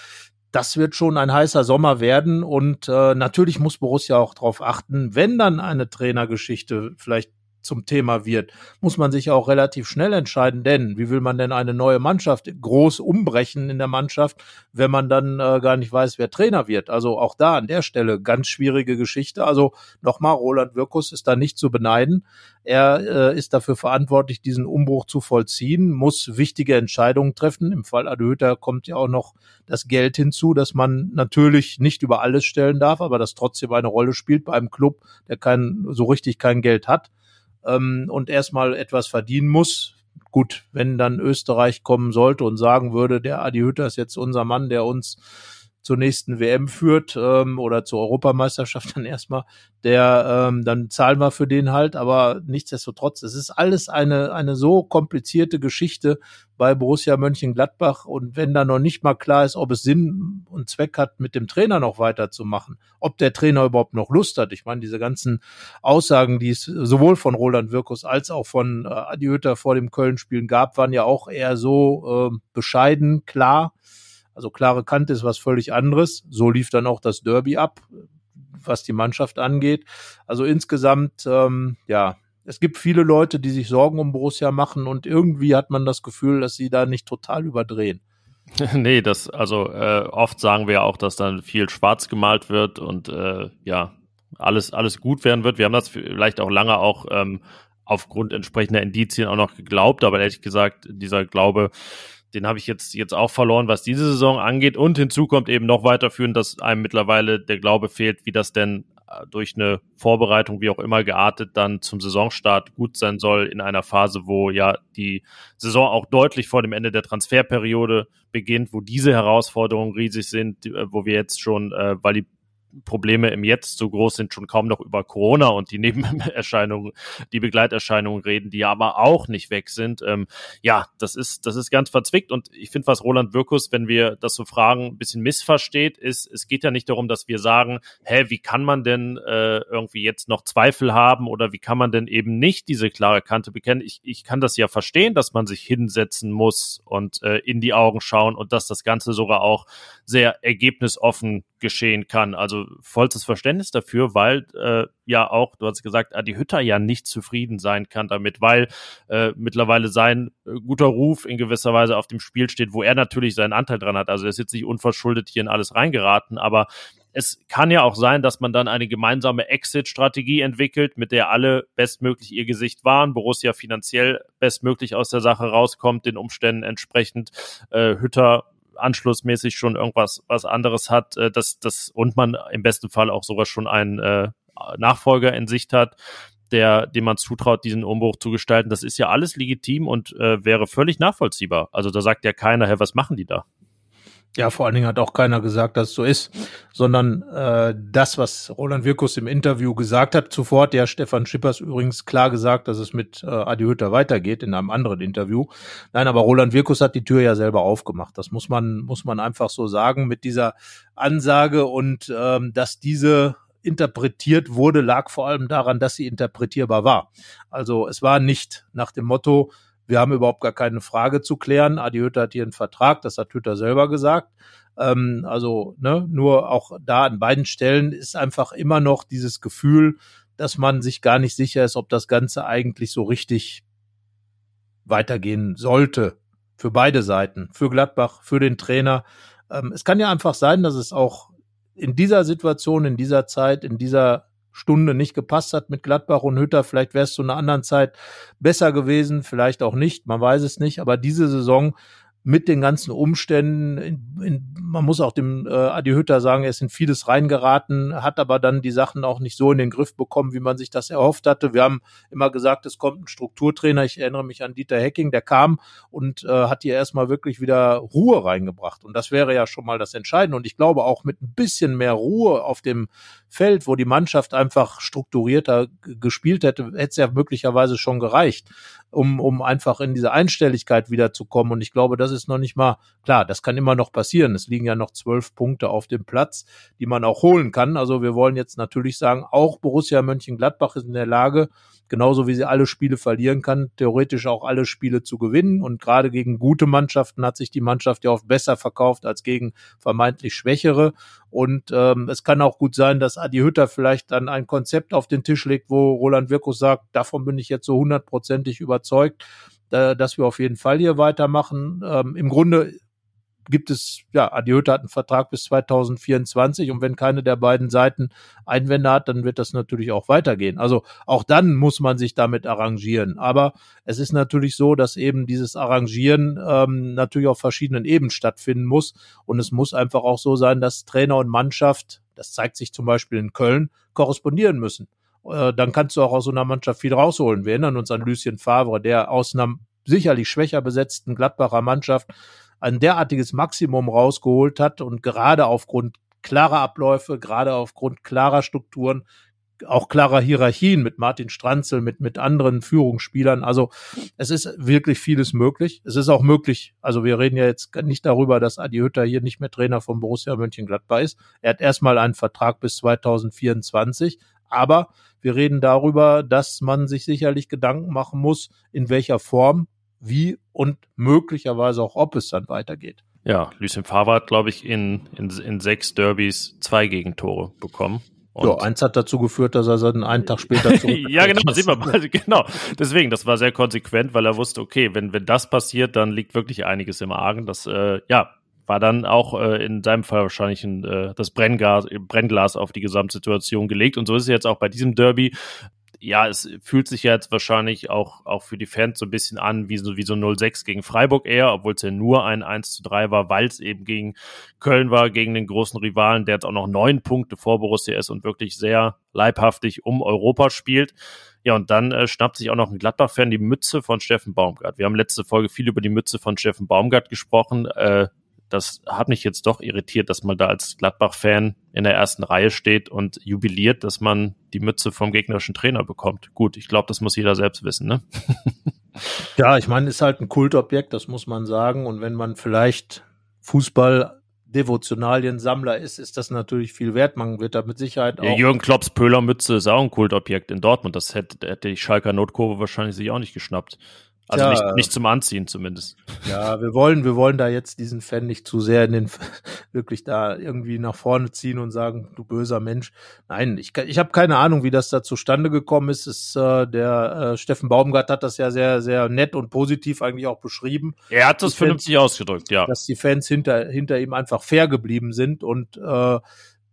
das wird schon ein heißer Sommer werden und äh, natürlich muss Borussia auch darauf achten, wenn dann eine Trainergeschichte vielleicht zum Thema wird, muss man sich auch relativ schnell entscheiden, denn wie will man denn eine neue Mannschaft groß umbrechen in der Mannschaft, wenn man dann äh, gar nicht weiß, wer Trainer wird. Also auch da an der Stelle ganz schwierige Geschichte. Also nochmal, Roland Wirkus ist da nicht zu beneiden. Er äh, ist dafür verantwortlich, diesen Umbruch zu vollziehen, muss wichtige Entscheidungen treffen. Im Fall Adöter kommt ja auch noch das Geld hinzu, dass man natürlich nicht über alles stellen darf, aber das trotzdem eine Rolle spielt bei einem Club, der kein, so richtig kein Geld hat ähm, und erstmal etwas verdienen muss. Gut, wenn dann Österreich kommen sollte und sagen würde, der Adi Hütter ist jetzt unser Mann, der uns zur nächsten WM führt ähm, oder zur Europameisterschaft dann erstmal, der ähm, dann zahlen wir für den halt, aber nichtsdestotrotz, es ist alles eine eine so komplizierte Geschichte bei Borussia Mönchengladbach und wenn da noch nicht mal klar ist, ob es Sinn und Zweck hat, mit dem Trainer noch weiterzumachen, ob der Trainer überhaupt noch Lust hat. Ich meine, diese ganzen Aussagen, die es sowohl von Roland Wirkus als auch von äh, Adi Hütter vor dem Köln-Spielen gab, waren ja auch eher so äh, bescheiden, klar also klare Kante ist was völlig anderes. So lief dann auch das Derby ab, was die Mannschaft angeht. Also insgesamt, ähm, ja, es gibt viele Leute, die sich Sorgen um Borussia machen und irgendwie hat man das Gefühl, dass sie da nicht total überdrehen. nee, das, also äh, oft sagen wir auch, dass dann viel schwarz gemalt wird und äh, ja, alles, alles gut werden wird. Wir haben das vielleicht auch lange auch ähm, aufgrund entsprechender Indizien auch noch geglaubt, aber ehrlich gesagt, dieser Glaube den habe ich jetzt, jetzt auch verloren, was diese Saison angeht. Und hinzu kommt eben noch weiterführend, dass einem mittlerweile der Glaube fehlt, wie das denn äh, durch eine Vorbereitung, wie auch immer geartet, dann zum Saisonstart gut sein soll in einer Phase, wo ja die Saison auch deutlich vor dem Ende der Transferperiode beginnt, wo diese Herausforderungen riesig sind, äh, wo wir jetzt schon, äh, die Probleme im Jetzt so groß sind, schon kaum noch über Corona und die Nebenerscheinungen, die Begleiterscheinungen reden, die aber auch nicht weg sind. Ähm, ja, das ist, das ist ganz verzwickt und ich finde, was Roland Wirkus, wenn wir das so fragen, ein bisschen missversteht, ist, es geht ja nicht darum, dass wir sagen, hä, wie kann man denn äh, irgendwie jetzt noch Zweifel haben oder wie kann man denn eben nicht diese klare Kante bekennen? Ich, ich kann das ja verstehen, dass man sich hinsetzen muss und äh, in die Augen schauen und dass das Ganze sogar auch sehr ergebnisoffen geschehen kann. Also vollstes Verständnis dafür, weil äh, ja auch, du hast gesagt, Adi Hütter ja nicht zufrieden sein kann damit, weil äh, mittlerweile sein äh, guter Ruf in gewisser Weise auf dem Spiel steht, wo er natürlich seinen Anteil dran hat. Also er ist jetzt nicht unverschuldet hier in alles reingeraten, aber es kann ja auch sein, dass man dann eine gemeinsame Exit-Strategie entwickelt, mit der alle bestmöglich ihr Gesicht wahren, Borussia finanziell bestmöglich aus der Sache rauskommt, den Umständen entsprechend, äh, Hütter anschlussmäßig schon irgendwas was anderes hat, äh, das, das und man im besten Fall auch sogar schon einen äh, Nachfolger in Sicht hat, der, dem man zutraut, diesen Umbruch zu gestalten. Das ist ja alles legitim und äh, wäre völlig nachvollziehbar. Also da sagt ja keiner, hey, was machen die da? Ja, vor allen Dingen hat auch keiner gesagt, dass es so ist, sondern äh, das, was Roland Wirkus im Interview gesagt hat, zuvor hat ja Stefan Schippers übrigens klar gesagt, dass es mit äh, Adi Hütter weitergeht in einem anderen Interview. Nein, aber Roland Wirkus hat die Tür ja selber aufgemacht. Das muss man muss man einfach so sagen mit dieser Ansage und ähm, dass diese interpretiert wurde, lag vor allem daran, dass sie interpretierbar war. Also es war nicht nach dem Motto, wir haben überhaupt gar keine Frage zu klären. Adi Hütter hat hier einen Vertrag, das hat Hütter selber gesagt. Ähm, also ne, nur auch da an beiden Stellen ist einfach immer noch dieses Gefühl, dass man sich gar nicht sicher ist, ob das Ganze eigentlich so richtig weitergehen sollte. Für beide Seiten, für Gladbach, für den Trainer. Ähm, es kann ja einfach sein, dass es auch in dieser Situation, in dieser Zeit, in dieser Stunde nicht gepasst hat mit Gladbach und Hütter. Vielleicht wäre es zu einer anderen Zeit besser gewesen, vielleicht auch nicht, man weiß es nicht. Aber diese Saison mit den ganzen Umständen. In, in, man muss auch dem äh, Adi Hütter sagen, er ist in vieles reingeraten, hat aber dann die Sachen auch nicht so in den Griff bekommen, wie man sich das erhofft hatte. Wir haben immer gesagt, es kommt ein Strukturtrainer. Ich erinnere mich an Dieter Hecking, der kam und äh, hat hier erstmal wirklich wieder Ruhe reingebracht. Und das wäre ja schon mal das Entscheidende. Und ich glaube auch mit ein bisschen mehr Ruhe auf dem Feld, wo die Mannschaft einfach strukturierter gespielt hätte, hätte es ja möglicherweise schon gereicht, um, um einfach in diese Einstelligkeit wiederzukommen. Und ich glaube, das ist noch nicht mal klar. Das kann immer noch passieren. Es liegen ja noch zwölf Punkte auf dem Platz, die man auch holen kann. Also wir wollen jetzt natürlich sagen, auch Borussia Mönchengladbach ist in der Lage, genauso wie sie alle Spiele verlieren kann, theoretisch auch alle Spiele zu gewinnen. Und gerade gegen gute Mannschaften hat sich die Mannschaft ja oft besser verkauft als gegen vermeintlich schwächere. Und ähm, es kann auch gut sein, dass Adi Hütter vielleicht dann ein Konzept auf den Tisch legt, wo Roland Wirkus sagt, davon bin ich jetzt so hundertprozentig überzeugt, dass wir auf jeden Fall hier weitermachen. Ähm, Im Grunde gibt es, ja, Adi Hütter hat einen Vertrag bis 2024 und wenn keine der beiden Seiten Einwände hat, dann wird das natürlich auch weitergehen. Also auch dann muss man sich damit arrangieren. Aber es ist natürlich so, dass eben dieses Arrangieren ähm, natürlich auf verschiedenen Ebenen stattfinden muss und es muss einfach auch so sein, dass Trainer und Mannschaft, das zeigt sich zum Beispiel in Köln, korrespondieren müssen. Äh, dann kannst du auch aus so einer Mannschaft viel rausholen. Wir erinnern uns an Lucien Favre, der aus einer sicherlich schwächer besetzten Gladbacher Mannschaft ein derartiges Maximum rausgeholt hat und gerade aufgrund klarer Abläufe, gerade aufgrund klarer Strukturen, auch klarer Hierarchien mit Martin Stranzel, mit, mit anderen Führungsspielern. Also es ist wirklich vieles möglich. Es ist auch möglich, also wir reden ja jetzt nicht darüber, dass Adi Hütter hier nicht mehr Trainer von Borussia Mönchengladbach ist. Er hat erstmal einen Vertrag bis 2024, aber wir reden darüber, dass man sich sicherlich Gedanken machen muss, in welcher Form wie und möglicherweise auch ob es dann weitergeht. Ja, Lucien Favre hat, glaube ich, in, in, in sechs Derbys zwei Gegentore bekommen. Und ja, eins hat dazu geführt, dass er dann einen Tag später zurück. ja, genau, sieht man mal, genau. Deswegen, das war sehr konsequent, weil er wusste, okay, wenn, wenn das passiert, dann liegt wirklich einiges im Argen. Das, äh, ja, war dann auch äh, in seinem Fall wahrscheinlich ein, äh, das Brennglas, Brennglas auf die Gesamtsituation gelegt. Und so ist es jetzt auch bei diesem Derby ja, es fühlt sich jetzt wahrscheinlich auch, auch für die Fans so ein bisschen an wie so, wie so 0-6 gegen Freiburg eher, obwohl es ja nur ein 1 zu 3 war, weil es eben gegen Köln war, gegen den großen Rivalen, der jetzt auch noch neun Punkte vor Borussia ist und wirklich sehr leibhaftig um Europa spielt. Ja, und dann äh, schnappt sich auch noch ein Gladbach-Fan die Mütze von Steffen Baumgart. Wir haben letzte Folge viel über die Mütze von Steffen Baumgart gesprochen. Äh, das hat mich jetzt doch irritiert, dass man da als Gladbach-Fan in der ersten Reihe steht und jubiliert, dass man die Mütze vom gegnerischen Trainer bekommt. Gut, ich glaube, das muss jeder selbst wissen, ne? ja, ich meine, ist halt ein Kultobjekt, das muss man sagen. Und wenn man vielleicht Fußball Devotionalien-Sammler ist, ist das natürlich viel wert. Man wird da mit Sicherheit auch. Ja, Jürgen Klopps Pöhlermütze ist auch ein Kultobjekt in Dortmund. Das hätte, hätte die Schalker Notkurve wahrscheinlich sich auch nicht geschnappt. Also nicht, nicht zum Anziehen zumindest. Ja, wir wollen, wir wollen da jetzt diesen Fan nicht zu sehr in den wirklich da irgendwie nach vorne ziehen und sagen, du böser Mensch. Nein, ich, ich habe keine Ahnung, wie das da zustande gekommen ist. ist äh, der äh, Steffen Baumgart hat das ja sehr, sehr nett und positiv eigentlich auch beschrieben. Er hat das vernünftig ausgedrückt, ja. Dass die Fans hinter, hinter ihm einfach fair geblieben sind und äh,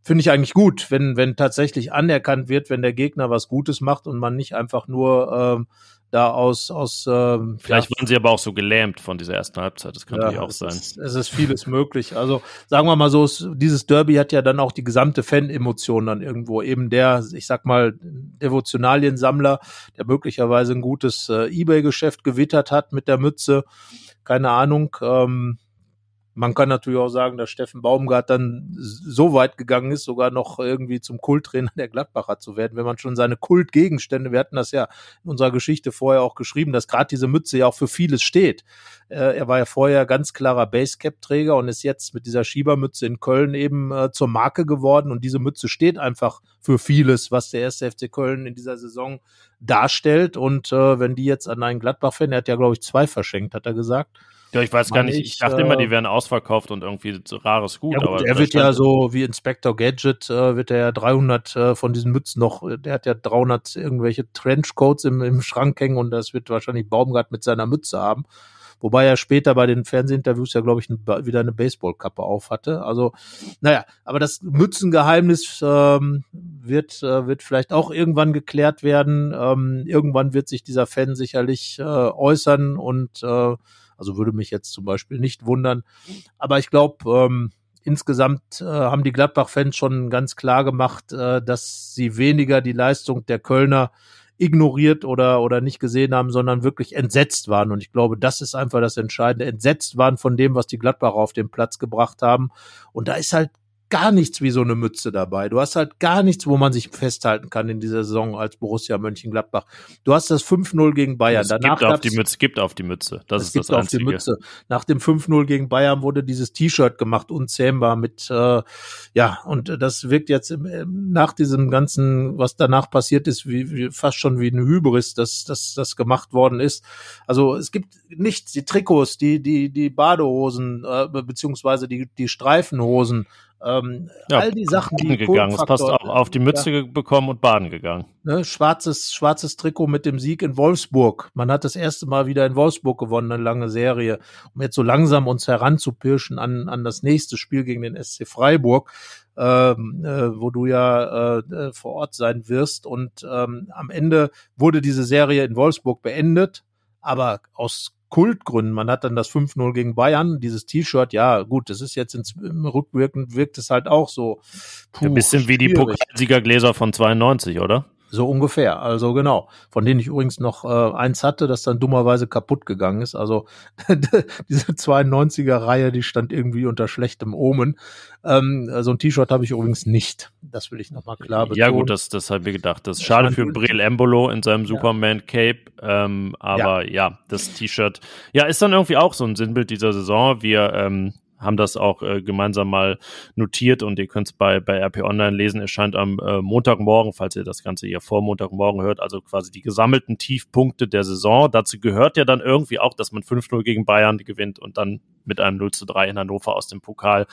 finde ich eigentlich gut, wenn, wenn tatsächlich anerkannt wird, wenn der Gegner was Gutes macht und man nicht einfach nur ähm, da aus, aus ähm, Vielleicht ja, waren sie aber auch so gelähmt von dieser ersten Halbzeit, das könnte ja, auch es sein. Ist, es ist vieles möglich. Also sagen wir mal so, es, dieses Derby hat ja dann auch die gesamte Fan-Emotion dann irgendwo. Eben der, ich sag mal, Devotionaliensammler, der möglicherweise ein gutes äh, Ebay-Geschäft gewittert hat mit der Mütze, keine Ahnung, ähm, man kann natürlich auch sagen, dass Steffen Baumgart dann so weit gegangen ist, sogar noch irgendwie zum Kulttrainer der Gladbacher zu werden, wenn man schon seine Kultgegenstände, wir hatten das ja in unserer Geschichte vorher auch geschrieben, dass gerade diese Mütze ja auch für vieles steht. Äh, er war ja vorher ganz klarer Basecap-Träger und ist jetzt mit dieser Schiebermütze in Köln eben äh, zur Marke geworden und diese Mütze steht einfach für vieles, was der erste FC Köln in dieser Saison darstellt und äh, wenn die jetzt an einen Gladbach-Fan, er hat ja glaube ich zwei verschenkt, hat er gesagt, ja, ich weiß gar nicht. Ich, dachte äh, immer, die wären ausverkauft und irgendwie so rares Gut. Ja, gut, er wird ja so wie Inspector Gadget, äh, wird er ja 300 äh, von diesen Mützen noch, der hat ja 300 irgendwelche Trenchcoats im, im Schrank hängen und das wird wahrscheinlich Baumgart mit seiner Mütze haben. Wobei er später bei den Fernsehinterviews ja, glaube ich, wieder eine Baseballkappe auf hatte. Also, naja, aber das Mützengeheimnis ähm, wird, äh, wird vielleicht auch irgendwann geklärt werden. Ähm, irgendwann wird sich dieser Fan sicherlich äh, äußern und äh, also würde mich jetzt zum Beispiel nicht wundern. Aber ich glaube, ähm, insgesamt äh, haben die Gladbach-Fans schon ganz klar gemacht, äh, dass sie weniger die Leistung der Kölner ignoriert oder, oder nicht gesehen haben, sondern wirklich entsetzt waren. Und ich glaube, das ist einfach das Entscheidende. Entsetzt waren von dem, was die Gladbacher auf den Platz gebracht haben. Und da ist halt gar nichts wie so eine Mütze dabei. Du hast halt gar nichts, wo man sich festhalten kann in dieser Saison als Borussia Mönchengladbach. Du hast das 5-0 gegen Bayern. Es Danach gibt auf die Mütze, gibt auf die Mütze. Das ist das Einzige. Auf die Mütze. Nach dem 5-0 gegen Bayern wurde dieses T-Shirt gemacht, unzähmbar mit, äh, ja, und das wirkt jetzt im, nach diesem ganzen, was danach passiert ist, wie, wie fast schon wie eine Hybris, dass, dass das gemacht worden ist. Also es gibt nichts, die Trikots, die, die, die Badehosen, äh, beziehungsweise die, die Streifenhosen, ähm, ja, all die Sachen, die gegangen. Es passt auch auf die Mütze ja. bekommen und baden gegangen. Ne, schwarzes, schwarzes Trikot mit dem Sieg in Wolfsburg. Man hat das erste Mal wieder in Wolfsburg gewonnen, eine lange Serie, um jetzt so langsam uns heranzupirschen an, an das nächste Spiel gegen den SC Freiburg, ähm, äh, wo du ja äh, äh, vor Ort sein wirst. Und ähm, am Ende wurde diese Serie in Wolfsburg beendet, aber aus Kultgründen. Man hat dann das 5-0 gegen Bayern, dieses T-Shirt, ja gut, das ist jetzt ins, Rückwirkend wirkt es halt auch so. Puh, Ein bisschen wie die Pokalsiegergläser von 92, oder? So ungefähr, also genau. Von denen ich übrigens noch äh, eins hatte, das dann dummerweise kaputt gegangen ist. Also diese 92er-Reihe, die stand irgendwie unter schlechtem Omen. Ähm, so ein T-Shirt habe ich übrigens nicht. Das will ich nochmal klar betonen. Ja gut, das, das habe ich gedacht. Das ist schade für Brill Embolo in seinem Superman-Cape. Ähm, aber ja, ja das T-Shirt, ja, ist dann irgendwie auch so ein Sinnbild dieser Saison. Wir ähm, haben das auch äh, gemeinsam mal notiert und ihr könnt es bei, bei RP Online lesen. Erscheint am äh, Montagmorgen, falls ihr das Ganze hier vor Montagmorgen hört, also quasi die gesammelten Tiefpunkte der Saison. Dazu gehört ja dann irgendwie auch, dass man 5-0 gegen Bayern gewinnt und dann mit einem 0 zu 3 in Hannover aus dem Pokal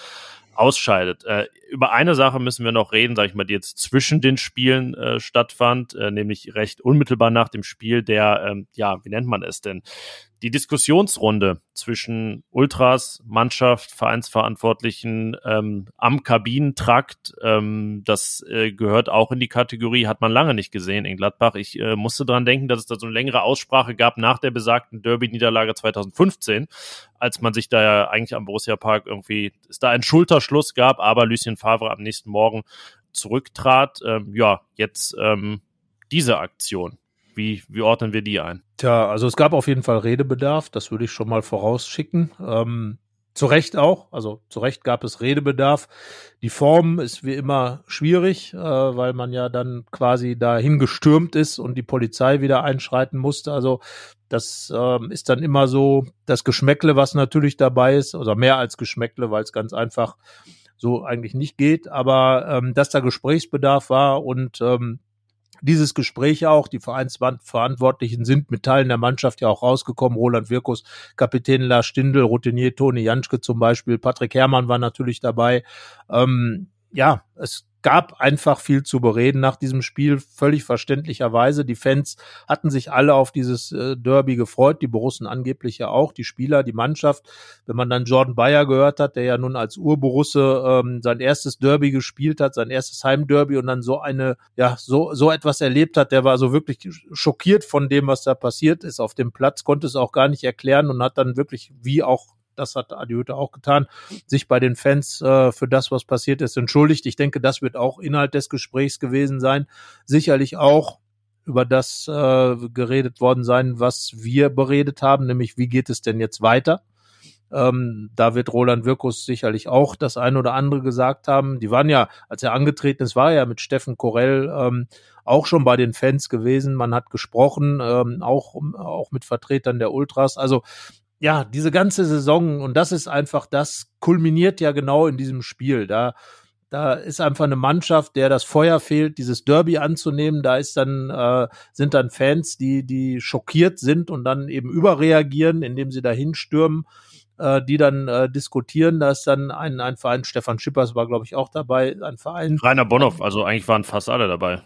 ausscheidet. Äh, über eine Sache müssen wir noch reden, sage ich mal, die jetzt zwischen den Spielen äh, stattfand, äh, nämlich recht unmittelbar nach dem Spiel der, ähm, ja, wie nennt man es denn? Die Diskussionsrunde zwischen Ultras, Mannschaft, Vereinsverantwortlichen ähm, am Kabinentrakt, ähm, das äh, gehört auch in die Kategorie, hat man lange nicht gesehen in Gladbach. Ich äh, musste dran denken, dass es da so eine längere Aussprache gab nach der besagten Derby-Niederlage 2015, als man sich da ja eigentlich am Borussia Park irgendwie, es da einen Schulterschluss gab, aber Lucien Favre am nächsten Morgen zurücktrat. Ähm, ja, jetzt ähm, diese Aktion. Wie, wie ordnen wir die ein? Tja, also es gab auf jeden Fall Redebedarf, das würde ich schon mal vorausschicken. Ähm, zu Recht auch, also zu Recht gab es Redebedarf. Die Form ist wie immer schwierig, äh, weil man ja dann quasi dahin gestürmt ist und die Polizei wieder einschreiten musste. Also das äh, ist dann immer so das Geschmäckle, was natürlich dabei ist, oder mehr als Geschmäckle, weil es ganz einfach so eigentlich nicht geht. Aber ähm, dass da Gesprächsbedarf war und ähm, dieses Gespräch auch. Die Vereinsverantwortlichen sind mit Teilen der Mannschaft ja auch rausgekommen. Roland Wirkus, Kapitän Lars Stindl, Routinier Toni Janschke zum Beispiel, Patrick Herrmann war natürlich dabei. Ähm, ja, es gab einfach viel zu bereden nach diesem Spiel, völlig verständlicherweise. Die Fans hatten sich alle auf dieses äh, Derby gefreut, die Borussen angeblich ja auch, die Spieler, die Mannschaft. Wenn man dann Jordan Bayer gehört hat, der ja nun als Urborusse ähm, sein erstes Derby gespielt hat, sein erstes Heimderby und dann so eine, ja, so, so etwas erlebt hat, der war so wirklich schockiert von dem, was da passiert ist auf dem Platz, konnte es auch gar nicht erklären und hat dann wirklich, wie auch das hat Adi Hütte auch getan, sich bei den Fans äh, für das, was passiert ist, entschuldigt. Ich denke, das wird auch Inhalt des Gesprächs gewesen sein. Sicherlich auch über das äh, geredet worden sein, was wir beredet haben, nämlich wie geht es denn jetzt weiter? Ähm, da wird Roland Wirkus sicherlich auch das eine oder andere gesagt haben. Die waren ja, als er angetreten ist, war er ja mit Steffen Korell ähm, auch schon bei den Fans gewesen. Man hat gesprochen, ähm, auch, auch mit Vertretern der Ultras. Also ja, diese ganze Saison, und das ist einfach, das kulminiert ja genau in diesem Spiel. Da, da ist einfach eine Mannschaft, der das Feuer fehlt, dieses Derby anzunehmen. Da ist dann, äh, sind dann Fans, die, die schockiert sind und dann eben überreagieren, indem sie dahin stürmen, äh, die dann äh, diskutieren. Da ist dann ein, ein Verein, Stefan Schippers war, glaube ich, auch dabei, ein Verein. Rainer Bonhoff, also eigentlich waren fast alle dabei.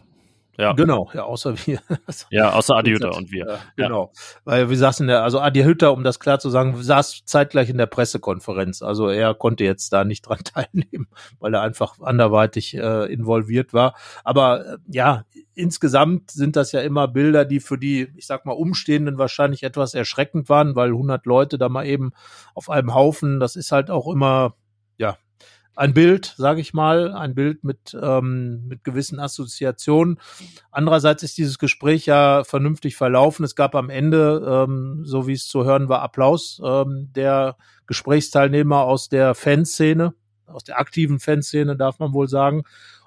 Ja. Genau, ja, außer wir. ja, außer Adi Hütter und wir. Ja, genau. Ja. Weil wir saßen der, also Adi Hütter, um das klar zu sagen, saß zeitgleich in der Pressekonferenz. Also er konnte jetzt da nicht dran teilnehmen, weil er einfach anderweitig äh, involviert war. Aber äh, ja, insgesamt sind das ja immer Bilder, die für die, ich sag mal, Umstehenden wahrscheinlich etwas erschreckend waren, weil 100 Leute da mal eben auf einem Haufen, das ist halt auch immer, ein Bild, sage ich mal, ein Bild mit, ähm, mit gewissen Assoziationen. Andererseits ist dieses Gespräch ja vernünftig verlaufen. Es gab am Ende, ähm, so wie es zu hören war, Applaus ähm, der Gesprächsteilnehmer aus der Fanszene, aus der aktiven Fanszene, darf man wohl sagen.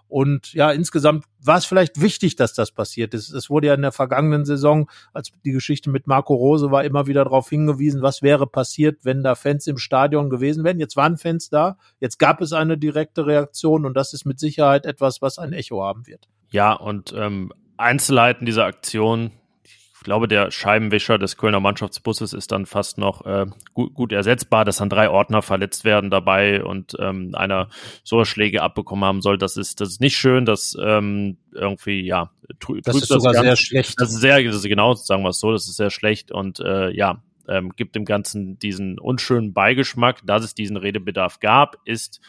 Und ja, insgesamt war es vielleicht wichtig, dass das passiert ist. Es wurde ja in der vergangenen Saison, als die Geschichte mit Marco Rose war, immer wieder darauf hingewiesen, was wäre passiert, wenn da Fans im Stadion gewesen wären. Jetzt waren Fans da, jetzt gab es eine direkte Reaktion und das ist mit Sicherheit etwas, was ein Echo haben wird. Ja, und ähm, Einzelheiten dieser Aktion, glaube, der Scheibenwischer des Kölner Mannschaftsbusses ist dann fast noch äh, gut, gut ersetzbar, dass dann drei Ordner verletzt werden dabei und ähm, einer so Schläge abbekommen haben soll. Das ist, das ist nicht schön, das ähm, irgendwie, ja, trü das ist sogar sehr schlecht. Das ist sehr, das ist genau, sagen wir es so, das ist sehr schlecht und äh, ja, ähm, gibt dem Ganzen diesen unschönen Beigeschmack, dass es diesen Redebedarf gab, ist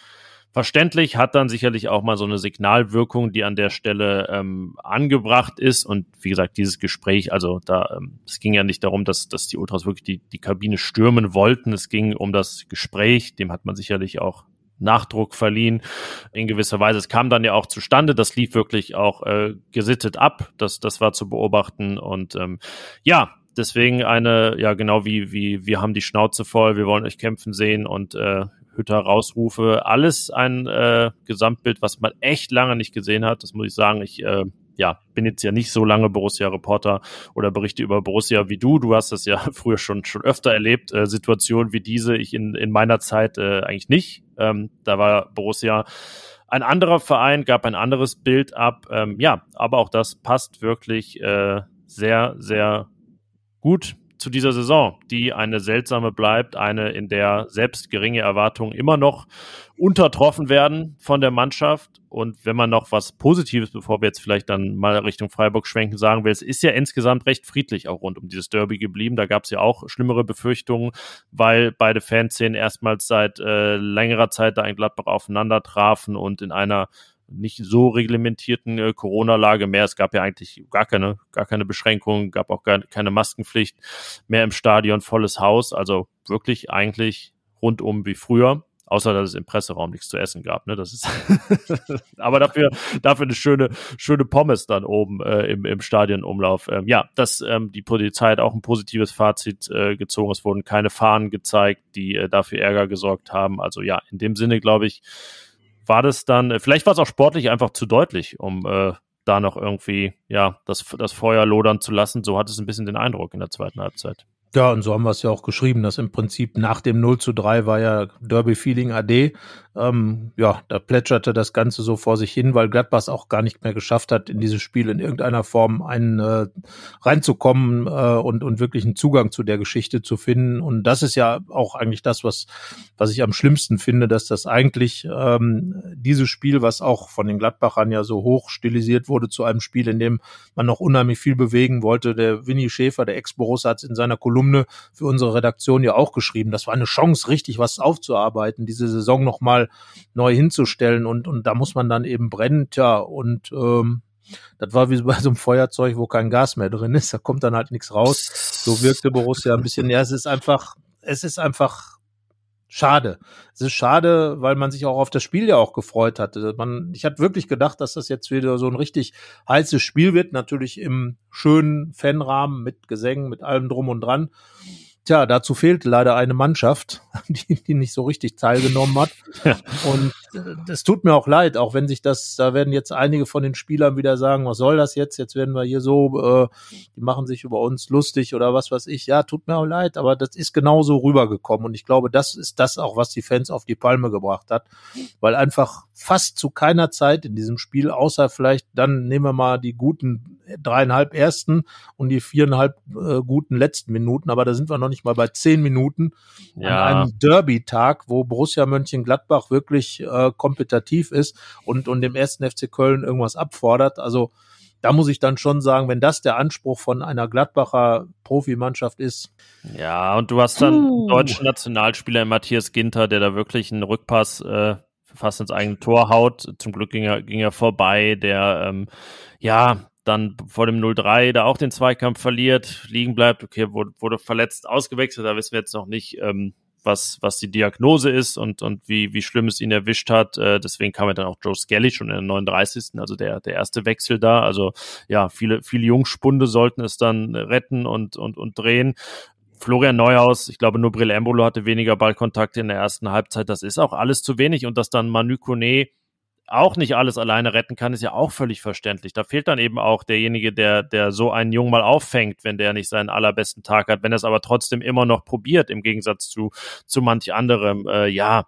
verständlich, hat dann sicherlich auch mal so eine Signalwirkung, die an der Stelle ähm, angebracht ist. Und wie gesagt, dieses Gespräch, also da, ähm, es ging ja nicht darum, dass, dass die Ultras wirklich die, die Kabine stürmen wollten. Es ging um das Gespräch, dem hat man sicherlich auch Nachdruck verliehen. In gewisser Weise. Es kam dann ja auch zustande, das lief wirklich auch äh, gesittet ab, das, das war zu beobachten. Und ähm, ja, deswegen eine, ja genau wie, wie wir haben die Schnauze voll, wir wollen euch kämpfen sehen. Und äh, Hütter rausrufe. Alles ein äh, Gesamtbild, was man echt lange nicht gesehen hat. Das muss ich sagen. Ich äh, ja, bin jetzt ja nicht so lange Borussia-Reporter oder berichte über Borussia wie du. Du hast das ja früher schon, schon öfter erlebt. Äh, Situationen wie diese, ich in, in meiner Zeit äh, eigentlich nicht. Ähm, da war Borussia ein anderer Verein, gab ein anderes Bild ab. Ähm, ja, aber auch das passt wirklich äh, sehr, sehr gut zu dieser Saison, die eine seltsame bleibt, eine, in der selbst geringe Erwartungen immer noch untertroffen werden von der Mannschaft. Und wenn man noch was Positives, bevor wir jetzt vielleicht dann mal Richtung Freiburg schwenken, sagen will, es ist ja insgesamt recht friedlich auch rund um dieses Derby geblieben. Da gab es ja auch schlimmere Befürchtungen, weil beide Fanszenen erstmals seit äh, längerer Zeit da in Gladbach aufeinander trafen und in einer nicht so reglementierten äh, Corona-Lage mehr. Es gab ja eigentlich gar keine, gar keine Beschränkungen, gab auch gar keine Maskenpflicht mehr im Stadion, volles Haus. Also wirklich eigentlich rundum wie früher. Außer dass es im Presseraum nichts zu essen gab. Ne? Das ist aber dafür, dafür eine schöne, schöne Pommes dann oben äh, im, im Stadionumlauf. Ähm, ja, dass ähm, die Polizei hat auch ein positives Fazit äh, gezogen. Es wurden keine Fahnen gezeigt, die äh, dafür Ärger gesorgt haben. Also ja, in dem Sinne glaube ich, war das dann, äh, vielleicht war es auch sportlich einfach zu deutlich, um äh, da noch irgendwie, ja, das, das Feuer lodern zu lassen. So hat es ein bisschen den Eindruck in der zweiten Halbzeit. Ja, und so haben wir es ja auch geschrieben, dass im Prinzip nach dem 0 zu 3 war ja Derby Feeling AD. Ähm, ja, da plätscherte das Ganze so vor sich hin, weil Gladbach auch gar nicht mehr geschafft hat, in dieses Spiel in irgendeiner Form einen äh, reinzukommen äh, und, und wirklich einen Zugang zu der Geschichte zu finden. Und das ist ja auch eigentlich das, was, was ich am schlimmsten finde, dass das eigentlich ähm, dieses Spiel, was auch von den Gladbachern ja so hoch stilisiert wurde, zu einem Spiel, in dem man noch unheimlich viel bewegen wollte. Der Winnie Schäfer, der Ex-Boruss, hat in seiner Kolumne für unsere Redaktion ja auch geschrieben. Das war eine Chance, richtig was aufzuarbeiten, diese Saison nochmal neu hinzustellen und, und da muss man dann eben brennen, tja, und ähm, das war wie bei so einem Feuerzeug, wo kein Gas mehr drin ist, da kommt dann halt nichts raus. So wirkte Borussia ein bisschen, ja, es ist einfach, es ist einfach schade. Es ist schade, weil man sich auch auf das Spiel ja auch gefreut hatte. Man, ich hatte wirklich gedacht, dass das jetzt wieder so ein richtig heißes Spiel wird, natürlich im schönen Fanrahmen mit Gesängen, mit allem drum und dran. Tja, dazu fehlt leider eine Mannschaft, die, die nicht so richtig teilgenommen hat. Ja. Und es tut mir auch leid, auch wenn sich das, da werden jetzt einige von den Spielern wieder sagen, was soll das jetzt? Jetzt werden wir hier so, äh, die machen sich über uns lustig oder was weiß ich. Ja, tut mir auch leid, aber das ist genauso rübergekommen. Und ich glaube, das ist das auch, was die Fans auf die Palme gebracht hat, weil einfach fast zu keiner Zeit in diesem Spiel, außer vielleicht dann nehmen wir mal die guten dreieinhalb ersten und die viereinhalb äh, guten letzten Minuten, aber da sind wir noch nicht mal bei zehn Minuten ja. an einem Derby-Tag, wo Borussia Mönchengladbach wirklich äh, kompetitiv ist und, und dem ersten FC Köln irgendwas abfordert. Also da muss ich dann schon sagen, wenn das der Anspruch von einer Gladbacher Profimannschaft ist. Ja, und du hast dann uh. deutschen Nationalspieler Matthias Ginter, der da wirklich einen Rückpass äh, fast ins eigene Tor haut. Zum Glück ging er, ging er vorbei, der ähm, ja dann vor dem 0-3 da auch den Zweikampf verliert, liegen bleibt, okay, wurde, wurde verletzt ausgewechselt, da wissen wir jetzt noch nicht, ähm, was, was die Diagnose ist und, und wie, wie schlimm es ihn erwischt hat. Äh, deswegen kam ja dann auch Joe Skelly schon in der 39. Also der, der erste Wechsel da. Also ja, viele, viele Jungspunde sollten es dann retten und, und, und drehen. Florian Neuhaus, ich glaube, nur Brill Embolo hatte weniger Ballkontakte in der ersten Halbzeit. Das ist auch alles zu wenig. Und dass dann Manu Kone auch nicht alles alleine retten kann, ist ja auch völlig verständlich. Da fehlt dann eben auch derjenige, der, der so einen Jungen mal auffängt, wenn der nicht seinen allerbesten Tag hat, wenn er es aber trotzdem immer noch probiert, im Gegensatz zu, zu manch anderem. Äh, ja,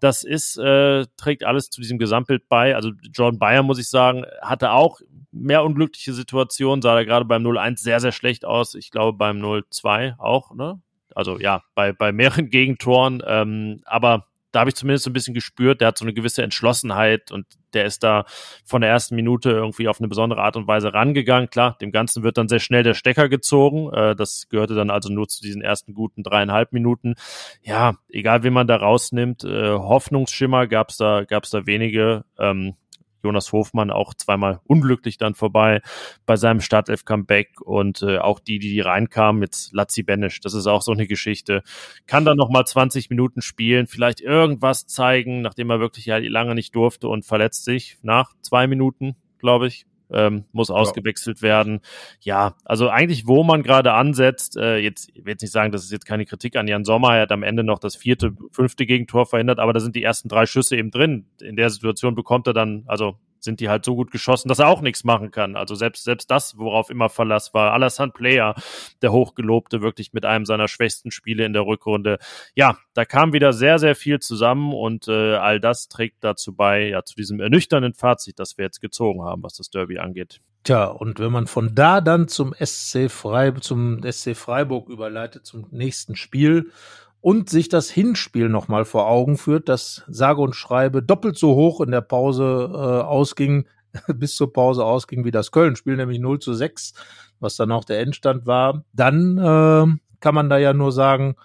das ist, äh, trägt alles zu diesem Gesamtbild bei. Also John Bayer, muss ich sagen, hatte auch mehr unglückliche Situationen, sah er gerade beim 0-1 sehr, sehr schlecht aus. Ich glaube beim 0-2 auch, ne? Also ja, bei, bei mehreren Gegentoren. Ähm, aber da habe ich zumindest so ein bisschen gespürt, der hat so eine gewisse Entschlossenheit und der ist da von der ersten Minute irgendwie auf eine besondere Art und Weise rangegangen. Klar, dem Ganzen wird dann sehr schnell der Stecker gezogen. Äh, das gehörte dann also nur zu diesen ersten guten dreieinhalb Minuten. Ja, egal wie man da rausnimmt, äh, Hoffnungsschimmer gab es da, gab's da wenige. Ähm, Jonas Hofmann auch zweimal unglücklich dann vorbei bei seinem Startelf-Comeback und äh, auch die, die reinkamen, jetzt Lazzi Benisch, das ist auch so eine Geschichte, kann dann nochmal 20 Minuten spielen, vielleicht irgendwas zeigen, nachdem er wirklich lange nicht durfte und verletzt sich nach zwei Minuten, glaube ich, ähm, muss ausgewechselt werden. Ja, also eigentlich, wo man gerade ansetzt, äh, jetzt, ich will jetzt nicht sagen, das ist jetzt keine Kritik an Jan Sommer, er hat am Ende noch das vierte, fünfte Gegentor verhindert, aber da sind die ersten drei Schüsse eben drin. In der Situation bekommt er dann, also sind die halt so gut geschossen, dass er auch nichts machen kann. Also selbst, selbst das, worauf immer Verlass war. Alassane Player, der Hochgelobte, wirklich mit einem seiner schwächsten Spiele in der Rückrunde. Ja, da kam wieder sehr, sehr viel zusammen und äh, all das trägt dazu bei, ja, zu diesem ernüchternden Fazit, das wir jetzt gezogen haben, was das Derby angeht. Tja, und wenn man von da dann zum SC Freiburg, zum SC Freiburg überleitet, zum nächsten Spiel und sich das Hinspiel nochmal vor Augen führt, das sage und schreibe doppelt so hoch in der Pause äh, ausging, bis zur Pause ausging wie das Köln-Spiel, nämlich 0 zu 6, was dann auch der Endstand war, dann äh, kann man da ja nur sagen,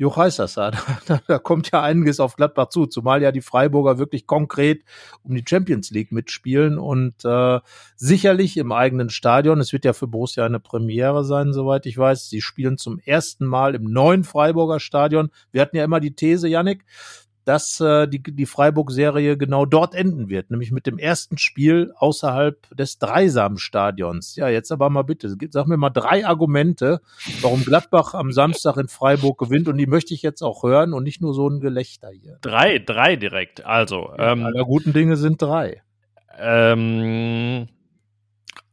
Jo Heißersa, da, da kommt ja einiges auf Gladbach zu, zumal ja die Freiburger wirklich konkret um die Champions League mitspielen und äh, sicherlich im eigenen Stadion. Es wird ja für Borussia eine Premiere sein, soweit ich weiß. Sie spielen zum ersten Mal im neuen Freiburger Stadion. Wir hatten ja immer die These, Yannick, dass äh, die, die Freiburg-Serie genau dort enden wird, nämlich mit dem ersten Spiel außerhalb des Dreisamstadions. Ja, jetzt aber mal bitte, sag mir mal drei Argumente, warum Gladbach am Samstag in Freiburg gewinnt und die möchte ich jetzt auch hören und nicht nur so ein Gelächter hier. Drei, drei direkt, also. Ähm, Aller guten Dinge sind drei. Ähm,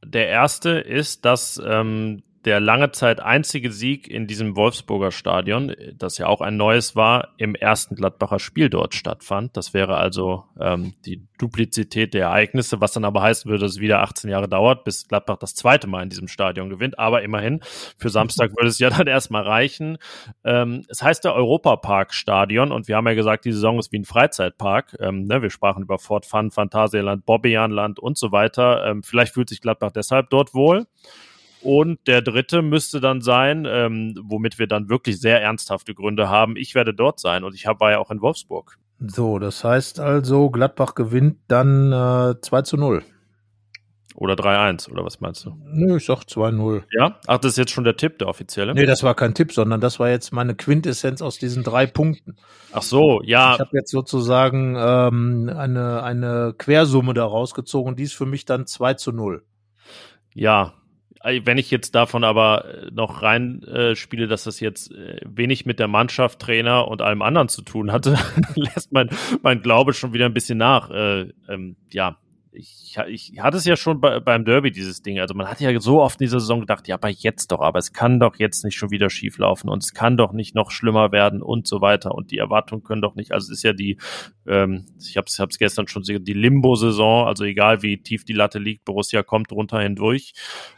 der erste ist, dass ähm, der lange Zeit einzige Sieg in diesem Wolfsburger Stadion, das ja auch ein neues war, im ersten Gladbacher Spiel dort stattfand. Das wäre also ähm, die Duplizität der Ereignisse, was dann aber heißen würde, dass es wieder 18 Jahre dauert, bis Gladbach das zweite Mal in diesem Stadion gewinnt. Aber immerhin, für Samstag würde es ja dann erstmal reichen. Ähm, es heißt der Europapark Stadion und wir haben ja gesagt, die Saison ist wie ein Freizeitpark. Ähm, ne, wir sprachen über Fort Fun, Phantasialand, Bobbejaanland und so weiter. Ähm, vielleicht fühlt sich Gladbach deshalb dort wohl. Und der dritte müsste dann sein, ähm, womit wir dann wirklich sehr ernsthafte Gründe haben. Ich werde dort sein und ich war ja auch in Wolfsburg. So, das heißt also, Gladbach gewinnt dann äh, 2 zu 0. Oder 3-1, oder was meinst du? Nö, ich sag 2-0. Ja? Ach, das ist jetzt schon der Tipp, der offizielle? Nee, das war kein Tipp, sondern das war jetzt meine Quintessenz aus diesen drei Punkten. Ach so, ja. Ich habe jetzt sozusagen ähm, eine, eine Quersumme da rausgezogen, die ist für mich dann 2 zu 0. Ja, wenn ich jetzt davon aber äh, noch rein äh, dass das jetzt äh, wenig mit der Mannschaft, Trainer und allem anderen zu tun hatte, lässt mein, mein Glaube schon wieder ein bisschen nach. Äh, ähm, ja, ich, ich hatte es ja schon bei, beim Derby, dieses Ding. Also man hat ja so oft in dieser Saison gedacht, ja, aber jetzt doch, aber es kann doch jetzt nicht schon wieder schief laufen und es kann doch nicht noch schlimmer werden und so weiter. Und die Erwartungen können doch nicht, also es ist ja die, ähm, ich habe es gestern schon gesehen, die Limbo-Saison, also egal wie tief die Latte liegt, Borussia kommt drunter hindurch.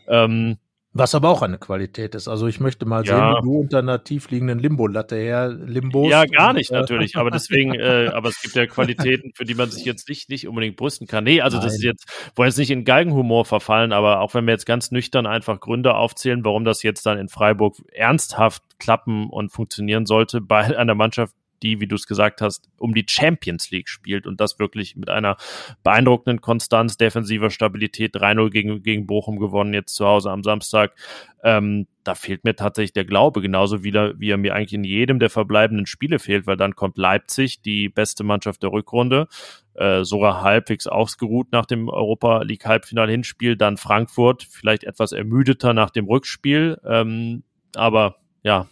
Ähm, was aber auch eine Qualität ist. Also ich möchte mal ja. sehen, wie du unter einer tiefliegenden Limbo-Latte her Limbo. Ja, gar nicht und, äh, natürlich. aber deswegen, äh, aber es gibt ja Qualitäten, für die man sich jetzt nicht, nicht unbedingt brüsten kann. Nee, also Nein. das ist jetzt, wollen jetzt nicht in Geigenhumor verfallen, aber auch wenn wir jetzt ganz nüchtern einfach Gründe aufzählen, warum das jetzt dann in Freiburg ernsthaft klappen und funktionieren sollte bei einer Mannschaft, die, wie du es gesagt hast, um die Champions League spielt und das wirklich mit einer beeindruckenden Konstanz, defensiver Stabilität, 3-0 gegen, gegen Bochum gewonnen, jetzt zu Hause am Samstag. Ähm, da fehlt mir tatsächlich der Glaube, genauso wie, er, wie er mir eigentlich in jedem der verbleibenden Spiele fehlt, weil dann kommt Leipzig, die beste Mannschaft der Rückrunde, äh, sogar halbwegs ausgeruht nach dem Europa League Halbfinale Hinspiel, dann Frankfurt, vielleicht etwas ermüdeter nach dem Rückspiel, ähm, aber ja,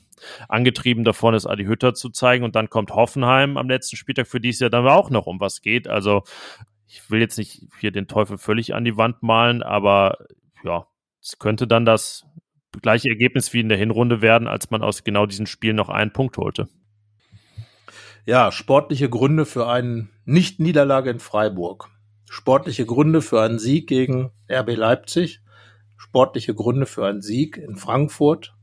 angetrieben davon ist, Adi Hütter zu zeigen. Und dann kommt Hoffenheim am letzten Spieltag, für die es ja dann auch noch um was geht. Also ich will jetzt nicht hier den Teufel völlig an die Wand malen, aber ja, es könnte dann das gleiche Ergebnis wie in der Hinrunde werden, als man aus genau diesen Spielen noch einen Punkt holte. Ja, sportliche Gründe für eine Nicht-Niederlage in Freiburg. Sportliche Gründe für einen Sieg gegen RB Leipzig. Sportliche Gründe für einen Sieg in Frankfurt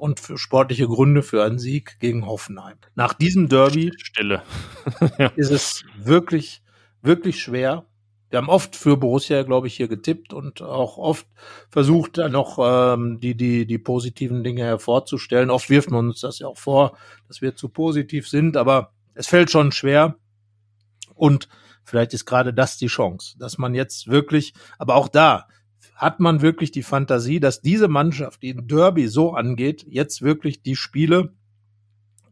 und für sportliche Gründe für einen Sieg gegen Hoffenheim. Nach diesem Derby Stille. ist es wirklich, wirklich schwer. Wir haben oft für Borussia, glaube ich, hier getippt und auch oft versucht, da noch ähm, die, die, die positiven Dinge hervorzustellen. Oft wirft man uns das ja auch vor, dass wir zu positiv sind, aber es fällt schon schwer. Und vielleicht ist gerade das die Chance, dass man jetzt wirklich, aber auch da, hat man wirklich die Fantasie, dass diese Mannschaft, die Derby so angeht, jetzt wirklich die Spiele,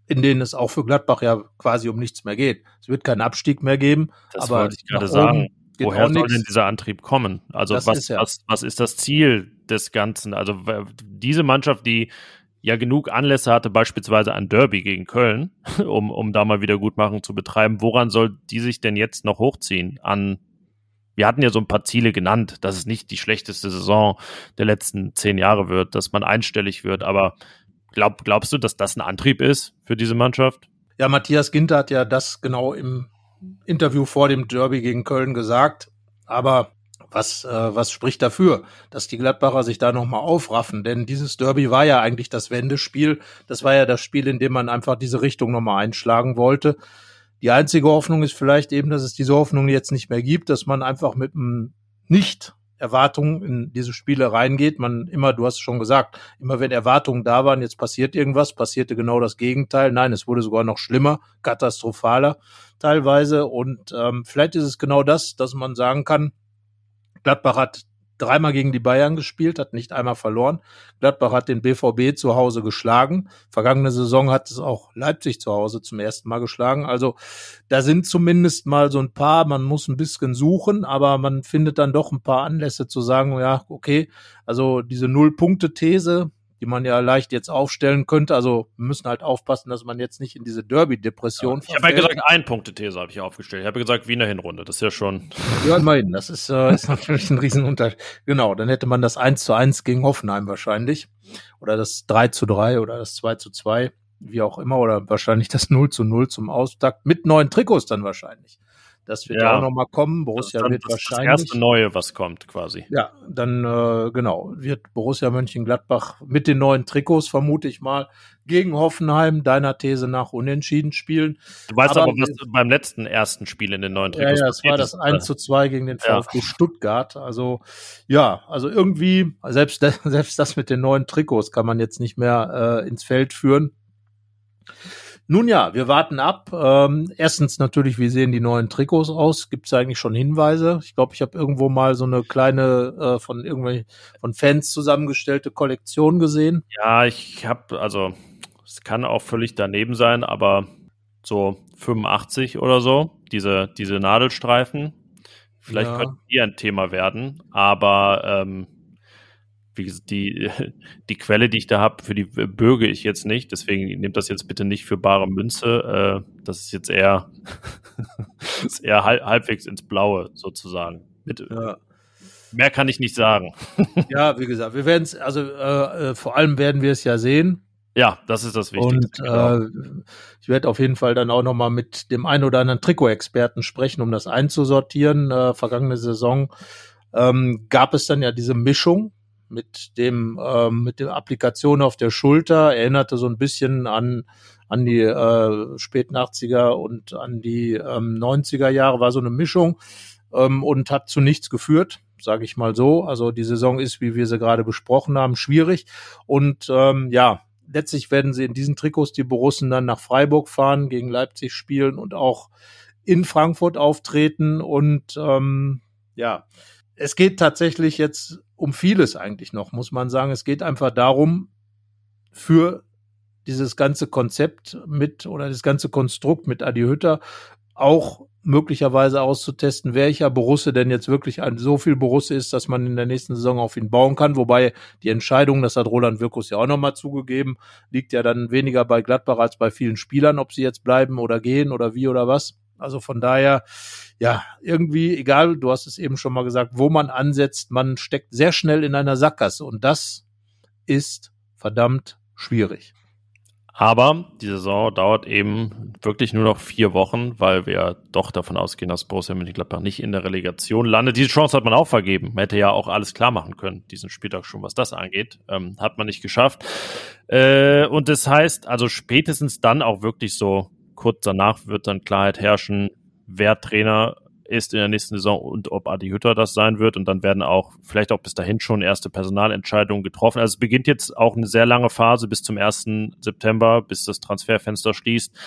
in denen es auch für Gladbach ja quasi um nichts mehr geht. Es wird keinen Abstieg mehr geben. Das aber wollte ich gerade sagen. Woher soll denn dieser Antrieb kommen? Also was, ist ja. was, was ist das Ziel des Ganzen? Also diese Mannschaft, die ja genug Anlässe hatte, beispielsweise ein Derby gegen Köln, um, um da mal wieder Gutmachung zu betreiben, woran soll die sich denn jetzt noch hochziehen? An wir hatten ja so ein paar Ziele genannt, dass es nicht die schlechteste Saison der letzten zehn Jahre wird, dass man einstellig wird. Aber glaub, glaubst du, dass das ein Antrieb ist für diese Mannschaft? Ja, Matthias Ginter hat ja das genau im Interview vor dem Derby gegen Köln gesagt. Aber was, äh, was spricht dafür, dass die Gladbacher sich da nochmal aufraffen? Denn dieses Derby war ja eigentlich das Wendespiel. Das war ja das Spiel, in dem man einfach diese Richtung nochmal einschlagen wollte. Die einzige Hoffnung ist vielleicht eben, dass es diese Hoffnung jetzt nicht mehr gibt, dass man einfach mit einem nicht Erwartungen in diese Spiele reingeht. Man immer, du hast schon gesagt, immer wenn Erwartungen da waren, jetzt passiert irgendwas, passierte genau das Gegenteil. Nein, es wurde sogar noch schlimmer, katastrophaler teilweise. Und ähm, vielleicht ist es genau das, dass man sagen kann, Gladbach hat dreimal gegen die Bayern gespielt, hat nicht einmal verloren. Gladbach hat den BVB zu Hause geschlagen. Vergangene Saison hat es auch Leipzig zu Hause zum ersten Mal geschlagen. Also da sind zumindest mal so ein paar, man muss ein bisschen suchen, aber man findet dann doch ein paar Anlässe zu sagen, ja, okay, also diese Null-Punkte-These, die man ja leicht jetzt aufstellen könnte. Also wir müssen halt aufpassen, dass man jetzt nicht in diese Derby-Depression ja, Ich habe ja gesagt, ein Punkte-These habe ich aufgestellt. Ich habe gesagt, Wiener Hinrunde. Das ist ja schon. Ja, immerhin. Das ist, äh, ist natürlich ein Riesenunterschied. Genau, dann hätte man das 1 zu 1 gegen Hoffenheim wahrscheinlich. Oder das 3 zu 3 oder das 2 zu 2, wie auch immer. Oder wahrscheinlich das 0 zu 0 zum Auftakt mit neuen Trikots dann wahrscheinlich. Das wird ja auch nochmal kommen. Borussia das wird das wahrscheinlich. Das erste Neue, was kommt, quasi. Ja, dann äh, genau, wird Borussia Mönchengladbach mit den neuen Trikots, vermute ich mal, gegen Hoffenheim, deiner These nach unentschieden spielen. Du weißt aber, aber was beim letzten ersten Spiel in den neuen Trikots Ja, ja, es war das 1 zu 2 gegen den VfB ja. Stuttgart. Also ja, also irgendwie, selbst, selbst das mit den neuen Trikots kann man jetzt nicht mehr äh, ins Feld führen. Nun ja, wir warten ab. Ähm, erstens natürlich, wie sehen die neuen Trikots aus? Gibt es eigentlich schon Hinweise? Ich glaube, ich habe irgendwo mal so eine kleine äh, von irgendwelchen von Fans zusammengestellte Kollektion gesehen. Ja, ich habe also es kann auch völlig daneben sein, aber so 85 oder so diese diese Nadelstreifen. Vielleicht ja. könnten die ein Thema werden, aber ähm, wie gesagt, die, die Quelle, die ich da habe, für die bürge ich jetzt nicht. Deswegen nehmt das jetzt bitte nicht für bare Münze. Äh, das ist jetzt eher, ist eher halb, halbwegs ins Blaue sozusagen. Mit, ja. Mehr kann ich nicht sagen. ja, wie gesagt, wir werden es, also äh, äh, vor allem werden wir es ja sehen. Ja, das ist das Wichtigste. Und genau. äh, ich werde auf jeden Fall dann auch nochmal mit dem einen oder anderen Trikot-Experten sprechen, um das einzusortieren. Äh, vergangene Saison ähm, gab es dann ja diese Mischung mit dem ähm, mit der Applikation auf der Schulter erinnerte so ein bisschen an an die äh, späten 80er und an die ähm, 90er Jahre war so eine Mischung ähm, und hat zu nichts geführt sage ich mal so. Also die Saison ist wie wir sie gerade besprochen haben schwierig. Und ähm, ja letztlich werden sie in diesen Trikots die Borussen dann nach Freiburg fahren gegen Leipzig spielen und auch in Frankfurt auftreten. Und ähm, ja es geht tatsächlich jetzt um vieles eigentlich noch, muss man sagen. Es geht einfach darum, für dieses ganze Konzept mit oder das ganze Konstrukt mit Adi Hütter auch möglicherweise auszutesten, welcher Borusse denn jetzt wirklich ein, so viel Borusse ist, dass man in der nächsten Saison auf ihn bauen kann. Wobei die Entscheidung, das hat Roland Wirkus ja auch nochmal zugegeben, liegt ja dann weniger bei Gladbach als bei vielen Spielern, ob sie jetzt bleiben oder gehen oder wie oder was. Also von daher, ja, irgendwie, egal, du hast es eben schon mal gesagt, wo man ansetzt, man steckt sehr schnell in einer Sackgasse und das ist verdammt schwierig. Aber die Saison dauert eben wirklich nur noch vier Wochen, weil wir doch davon ausgehen, dass Borussia Mönchengladbach nicht in der Relegation landet. Diese Chance hat man auch vergeben. Man hätte ja auch alles klar machen können, diesen Spieltag schon, was das angeht. Ähm, hat man nicht geschafft. Äh, und das heißt also spätestens dann auch wirklich so kurz danach wird dann Klarheit herrschen, wer Trainer ist in der nächsten Saison und ob Adi Hütter das sein wird. Und dann werden auch vielleicht auch bis dahin schon erste Personalentscheidungen getroffen. Also es beginnt jetzt auch eine sehr lange Phase bis zum 1. September, bis das Transferfenster schließt,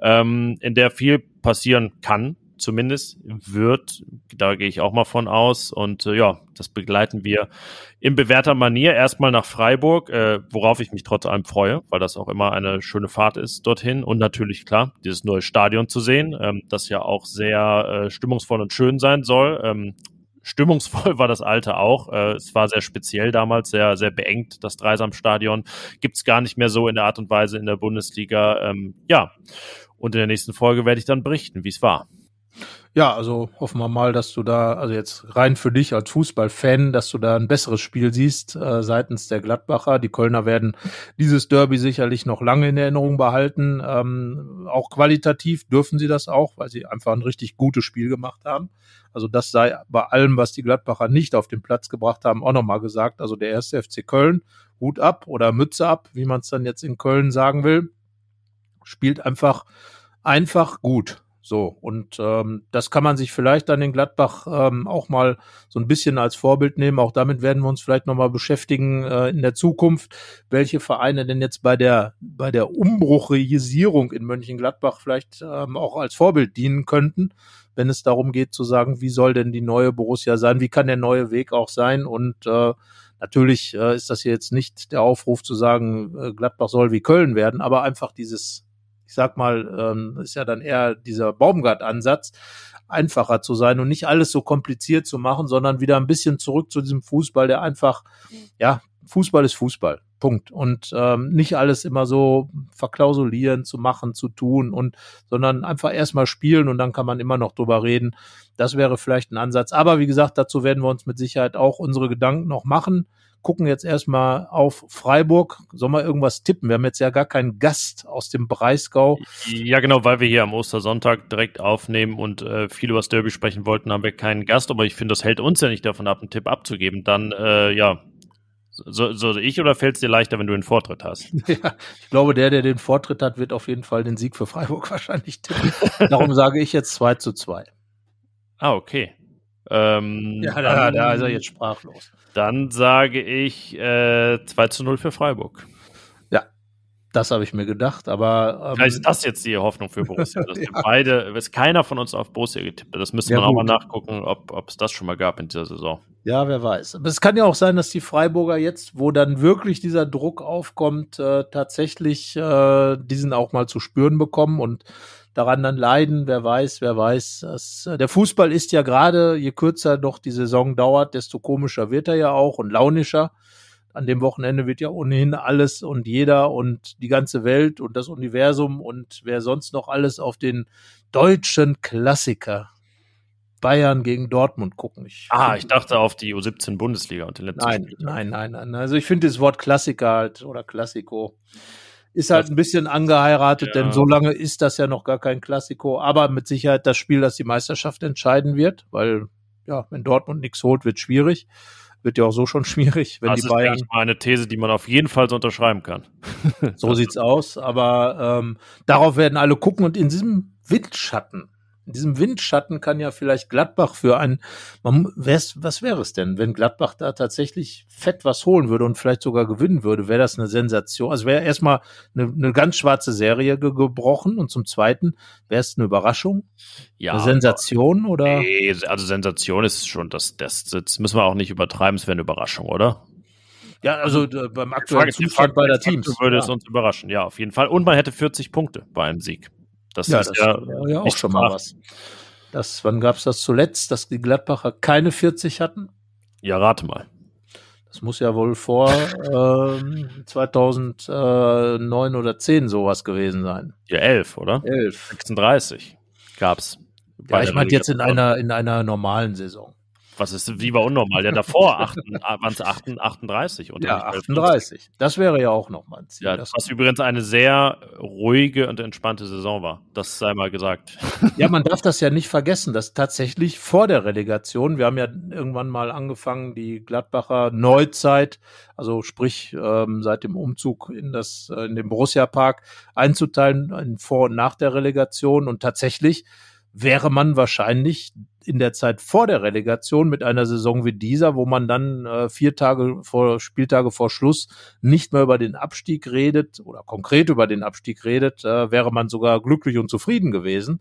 ähm, in der viel passieren kann zumindest wird. Da gehe ich auch mal von aus. Und äh, ja, das begleiten wir in bewährter Manier erstmal nach Freiburg, äh, worauf ich mich trotz allem freue, weil das auch immer eine schöne Fahrt ist dorthin. Und natürlich, klar, dieses neue Stadion zu sehen, ähm, das ja auch sehr äh, stimmungsvoll und schön sein soll. Ähm, stimmungsvoll war das alte auch. Äh, es war sehr speziell damals, sehr, sehr beengt, das Dreisamstadion. Gibt es gar nicht mehr so in der Art und Weise in der Bundesliga. Ähm, ja, und in der nächsten Folge werde ich dann berichten, wie es war. Ja, also hoffen wir mal, dass du da, also jetzt rein für dich als Fußballfan, dass du da ein besseres Spiel siehst äh, seitens der Gladbacher. Die Kölner werden dieses Derby sicherlich noch lange in Erinnerung behalten. Ähm, auch qualitativ dürfen sie das auch, weil sie einfach ein richtig gutes Spiel gemacht haben. Also das sei bei allem, was die Gladbacher nicht auf den Platz gebracht haben, auch nochmal gesagt. Also der erste FC Köln, Hut ab oder Mütze ab, wie man es dann jetzt in Köln sagen will, spielt einfach einfach gut. So, und ähm, das kann man sich vielleicht dann in Gladbach ähm, auch mal so ein bisschen als Vorbild nehmen. Auch damit werden wir uns vielleicht nochmal beschäftigen äh, in der Zukunft, welche Vereine denn jetzt bei der, bei der Umbruchisierung in Mönchengladbach vielleicht ähm, auch als Vorbild dienen könnten, wenn es darum geht zu sagen, wie soll denn die neue Borussia sein, wie kann der neue Weg auch sein und äh, Natürlich äh, ist das hier jetzt nicht der Aufruf zu sagen, äh, Gladbach soll wie Köln werden, aber einfach dieses ich sag mal, ähm, ist ja dann eher dieser Baumgart-Ansatz, einfacher zu sein und nicht alles so kompliziert zu machen, sondern wieder ein bisschen zurück zu diesem Fußball, der einfach, ja, Fußball ist Fußball. Punkt. Und ähm, nicht alles immer so verklausulieren, zu machen, zu tun und, sondern einfach erstmal spielen und dann kann man immer noch drüber reden. Das wäre vielleicht ein Ansatz. Aber wie gesagt, dazu werden wir uns mit Sicherheit auch unsere Gedanken noch machen. Gucken jetzt erstmal auf Freiburg. Sollen wir irgendwas tippen? Wir haben jetzt ja gar keinen Gast aus dem Breisgau. Ja, genau, weil wir hier am Ostersonntag direkt aufnehmen und äh, viel über das Derby sprechen wollten, haben wir keinen Gast. Aber ich finde, das hält uns ja nicht davon ab, einen Tipp abzugeben. Dann, äh, ja, so, so ich oder fällt es dir leichter, wenn du den Vortritt hast? Ja, ich glaube, der, der den Vortritt hat, wird auf jeden Fall den Sieg für Freiburg wahrscheinlich tippen. Darum sage ich jetzt 2 zu 2. Ah, okay. Ähm, ja, da, da ist er jetzt sprachlos. Dann sage ich äh, 2 zu 0 für Freiburg. Das habe ich mir gedacht, aber. Ähm, Vielleicht ist das jetzt die Hoffnung für Borussia. Dass ja. wir beide, ist keiner von uns auf Borussia getippt hat. Das müsste ja, man gut. auch mal nachgucken, ob es das schon mal gab in dieser Saison. Ja, wer weiß. Aber es kann ja auch sein, dass die Freiburger jetzt, wo dann wirklich dieser Druck aufkommt, äh, tatsächlich äh, diesen auch mal zu spüren bekommen und daran dann leiden. Wer weiß, wer weiß. Das, äh, der Fußball ist ja gerade, je kürzer doch die Saison dauert, desto komischer wird er ja auch und launischer an dem Wochenende wird ja ohnehin alles und jeder und die ganze Welt und das Universum und wer sonst noch alles auf den deutschen Klassiker Bayern gegen Dortmund gucken. Ich ah, ich dachte auf die U17 Bundesliga und den letzten Nein, Spiel. nein, nein, nein. Also ich finde das Wort Klassiker halt oder Klassiko ist halt ein bisschen angeheiratet, ja. denn so lange ist das ja noch gar kein Klassiko, aber mit Sicherheit das Spiel, das die Meisterschaft entscheiden wird, weil ja, wenn Dortmund nichts holt, wird schwierig wird ja auch so schon schwierig, wenn das die Bayern. Das ist eine These, die man auf jeden Fall so unterschreiben kann. so sieht's aus, aber ähm, darauf werden alle gucken und in diesem Windschatten in diesem Windschatten kann ja vielleicht Gladbach für ein, man, was wäre es denn, wenn Gladbach da tatsächlich fett was holen würde und vielleicht sogar gewinnen würde, wäre das eine Sensation. Also wäre erstmal eine, eine ganz schwarze Serie ge gebrochen und zum Zweiten wäre es eine Überraschung, ja, eine Sensation oder? Nee, also Sensation ist schon das, das, das müssen wir auch nicht übertreiben, es wäre eine Überraschung, oder? Ja, also äh, beim aktuellen Zustand beider Teams. Würde ja. es uns überraschen, ja, auf jeden Fall. Und man hätte 40 Punkte bei einem Sieg. Das ja, ist das ja, ja auch schon mal was. Das, wann gab es das zuletzt, dass die Gladbacher keine 40 hatten? Ja, rate mal. Das muss ja wohl vor ähm, 2009 oder 10 sowas gewesen sein. Ja, 11, oder? 11. 36 gab's. Ja, ich meinte jetzt in einer, in einer normalen Saison. Was ist, wie war unnormal? Ja, davor waren es 38 oder? Ja, 38. Das wäre ja auch noch mal ein Ziel. Ja, das was übrigens eine sehr ruhige und entspannte Saison war. Das sei mal gesagt. Ja, man darf das ja nicht vergessen, dass tatsächlich vor der Relegation, wir haben ja irgendwann mal angefangen, die Gladbacher Neuzeit, also sprich ähm, seit dem Umzug in das, äh, in den Borussia Park einzuteilen in vor und nach der Relegation und tatsächlich wäre man wahrscheinlich in der Zeit vor der Relegation mit einer Saison wie dieser, wo man dann äh, vier Tage vor Spieltage vor Schluss nicht mehr über den Abstieg redet oder konkret über den Abstieg redet, äh, wäre man sogar glücklich und zufrieden gewesen.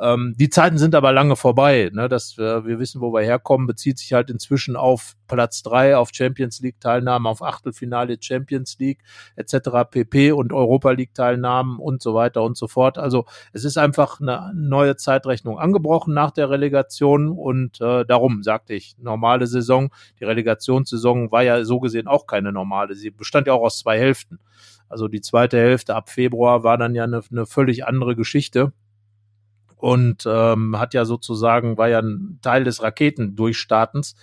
Ähm, die Zeiten sind aber lange vorbei. Ne? Dass wir, wir wissen, wo wir herkommen, bezieht sich halt inzwischen auf Platz drei, auf Champions League Teilnahmen, auf Achtelfinale Champions League etc. pp. und Europa League Teilnahmen und so weiter und so fort. Also es ist einfach eine neue Zeitrechnung angebrochen nach der Relegation und äh, darum sagte ich, normale Saison. Die Relegationssaison war ja so gesehen auch keine normale. Sie bestand ja auch aus zwei Hälften. Also die zweite Hälfte ab Februar war dann ja eine, eine völlig andere Geschichte und ähm, hat ja sozusagen, war ja ein Teil des Raketendurchstartens.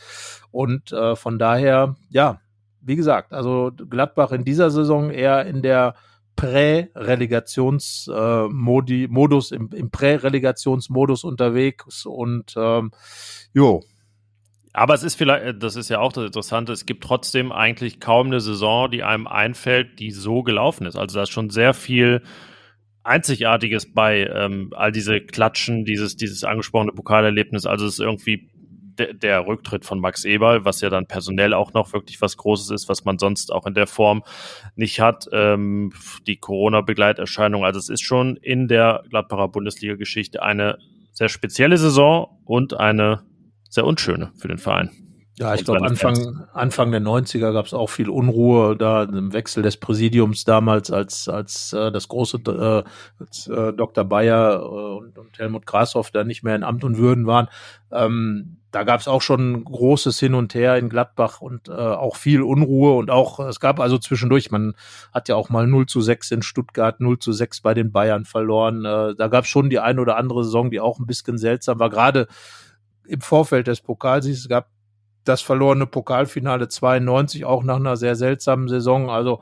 Und äh, von daher, ja, wie gesagt, also Gladbach in dieser Saison eher in der Prä-Relegationsmodus, äh, im, im Prä-Relegationsmodus unterwegs und ähm, jo. Aber es ist vielleicht, das ist ja auch das Interessante, es gibt trotzdem eigentlich kaum eine Saison, die einem einfällt, die so gelaufen ist. Also da ist schon sehr viel Einzigartiges bei ähm, all diese Klatschen, dieses, dieses angesprochene Pokalerlebnis. Also es ist irgendwie de der Rücktritt von Max Eberl, was ja dann personell auch noch wirklich was Großes ist, was man sonst auch in der Form nicht hat. Ähm, die Corona-Begleiterscheinung. Also es ist schon in der Gladbacher Bundesliga-Geschichte eine sehr spezielle Saison und eine sehr unschöne für den Verein. Ja, ich glaube, Anfang, Anfang der 90er gab es auch viel Unruhe da im Wechsel des Präsidiums damals, als, als äh, das große äh, als, äh, Dr. Bayer äh, und, und Helmut Grashoff da nicht mehr in Amt und Würden waren. Ähm, da gab es auch schon großes Hin und Her in Gladbach und äh, auch viel Unruhe und auch, es gab also zwischendurch, man hat ja auch mal 0 zu 6 in Stuttgart, 0 zu 6 bei den Bayern verloren. Äh, da gab es schon die ein oder andere Saison, die auch ein bisschen seltsam war, gerade im Vorfeld des Pokalsiegs. Es gab das verlorene Pokalfinale 92 auch nach einer sehr seltsamen Saison. Also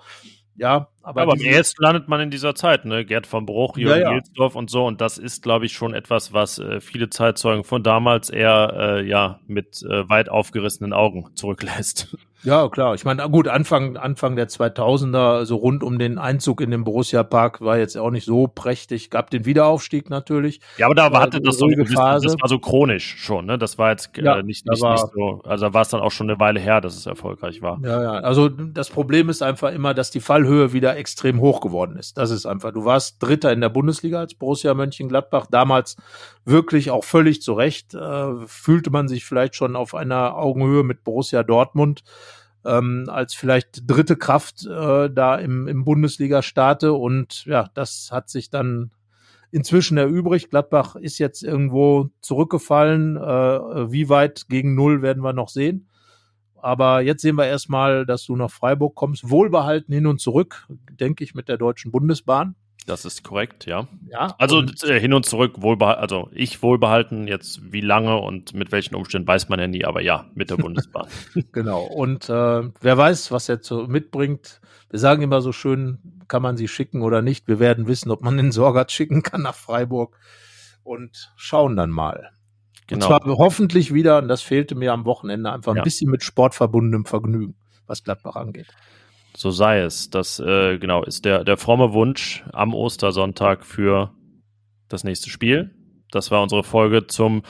ja, aber, aber am ehesten landet man in dieser Zeit, ne? Gerd von Bruch, Jürgen ja, ja. und so. Und das ist, glaube ich, schon etwas, was äh, viele Zeitzeugen von damals eher äh, ja mit äh, weit aufgerissenen Augen zurücklässt. Ja, klar. Ich meine, gut, Anfang, Anfang der 2000er, so rund um den Einzug in den Borussia Park war jetzt auch nicht so prächtig. Gab den Wiederaufstieg natürlich. Ja, aber da hatte das so eine gewisse, Phase. das war so chronisch schon, ne? Das war jetzt äh, ja, nicht, nicht, war, nicht so, also da war es dann auch schon eine Weile her, dass es erfolgreich war. Ja, ja. Also das Problem ist einfach immer, dass die Fallhöhe wieder extrem hoch geworden ist. Das ist einfach. Du warst Dritter in der Bundesliga als Borussia Mönchengladbach. Damals wirklich auch völlig zu Recht. Äh, fühlte man sich vielleicht schon auf einer Augenhöhe mit Borussia Dortmund ähm, als vielleicht dritte Kraft äh, da im, im Bundesliga-Starte. Und ja, das hat sich dann inzwischen erübrigt. Gladbach ist jetzt irgendwo zurückgefallen. Äh, wie weit gegen Null werden wir noch sehen. Aber jetzt sehen wir erstmal, dass du nach Freiburg kommst. Wohlbehalten hin und zurück, denke ich, mit der Deutschen Bundesbahn. Das ist korrekt, ja. Ja. Also und, äh, hin und zurück wohlbehalten, also ich wohlbehalten, jetzt wie lange und mit welchen Umständen weiß man ja nie, aber ja, mit der Bundesbahn. genau. Und äh, wer weiß, was er so mitbringt. Wir sagen immer so schön, kann man sie schicken oder nicht. Wir werden wissen, ob man den Sorgat schicken kann nach Freiburg und schauen dann mal. Genau. Und zwar hoffentlich wieder, und das fehlte mir am Wochenende, einfach ein ja. bisschen mit sportverbundenem Vergnügen, was Gladbach angeht. So sei es. Das äh, genau ist der, der fromme Wunsch am Ostersonntag für das nächste Spiel. Das war unsere Folge zum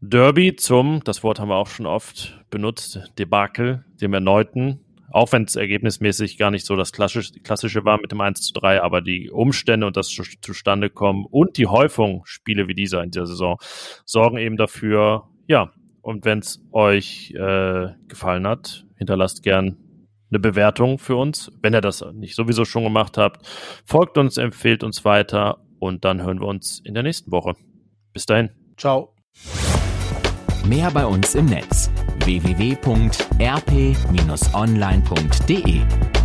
Derby, zum, das Wort haben wir auch schon oft benutzt, Debakel, dem erneuten. Auch wenn es ergebnismäßig gar nicht so das klassische, klassische war mit dem 1 zu 3, aber die Umstände und das zustande kommen und die Häufung Spiele wie dieser in dieser Saison sorgen eben dafür, ja, und wenn es euch äh, gefallen hat, hinterlasst gern eine Bewertung für uns. Wenn ihr das nicht sowieso schon gemacht habt, folgt uns, empfehlt uns weiter und dann hören wir uns in der nächsten Woche. Bis dahin. Ciao. Mehr bei uns im Netz www.rp-online.de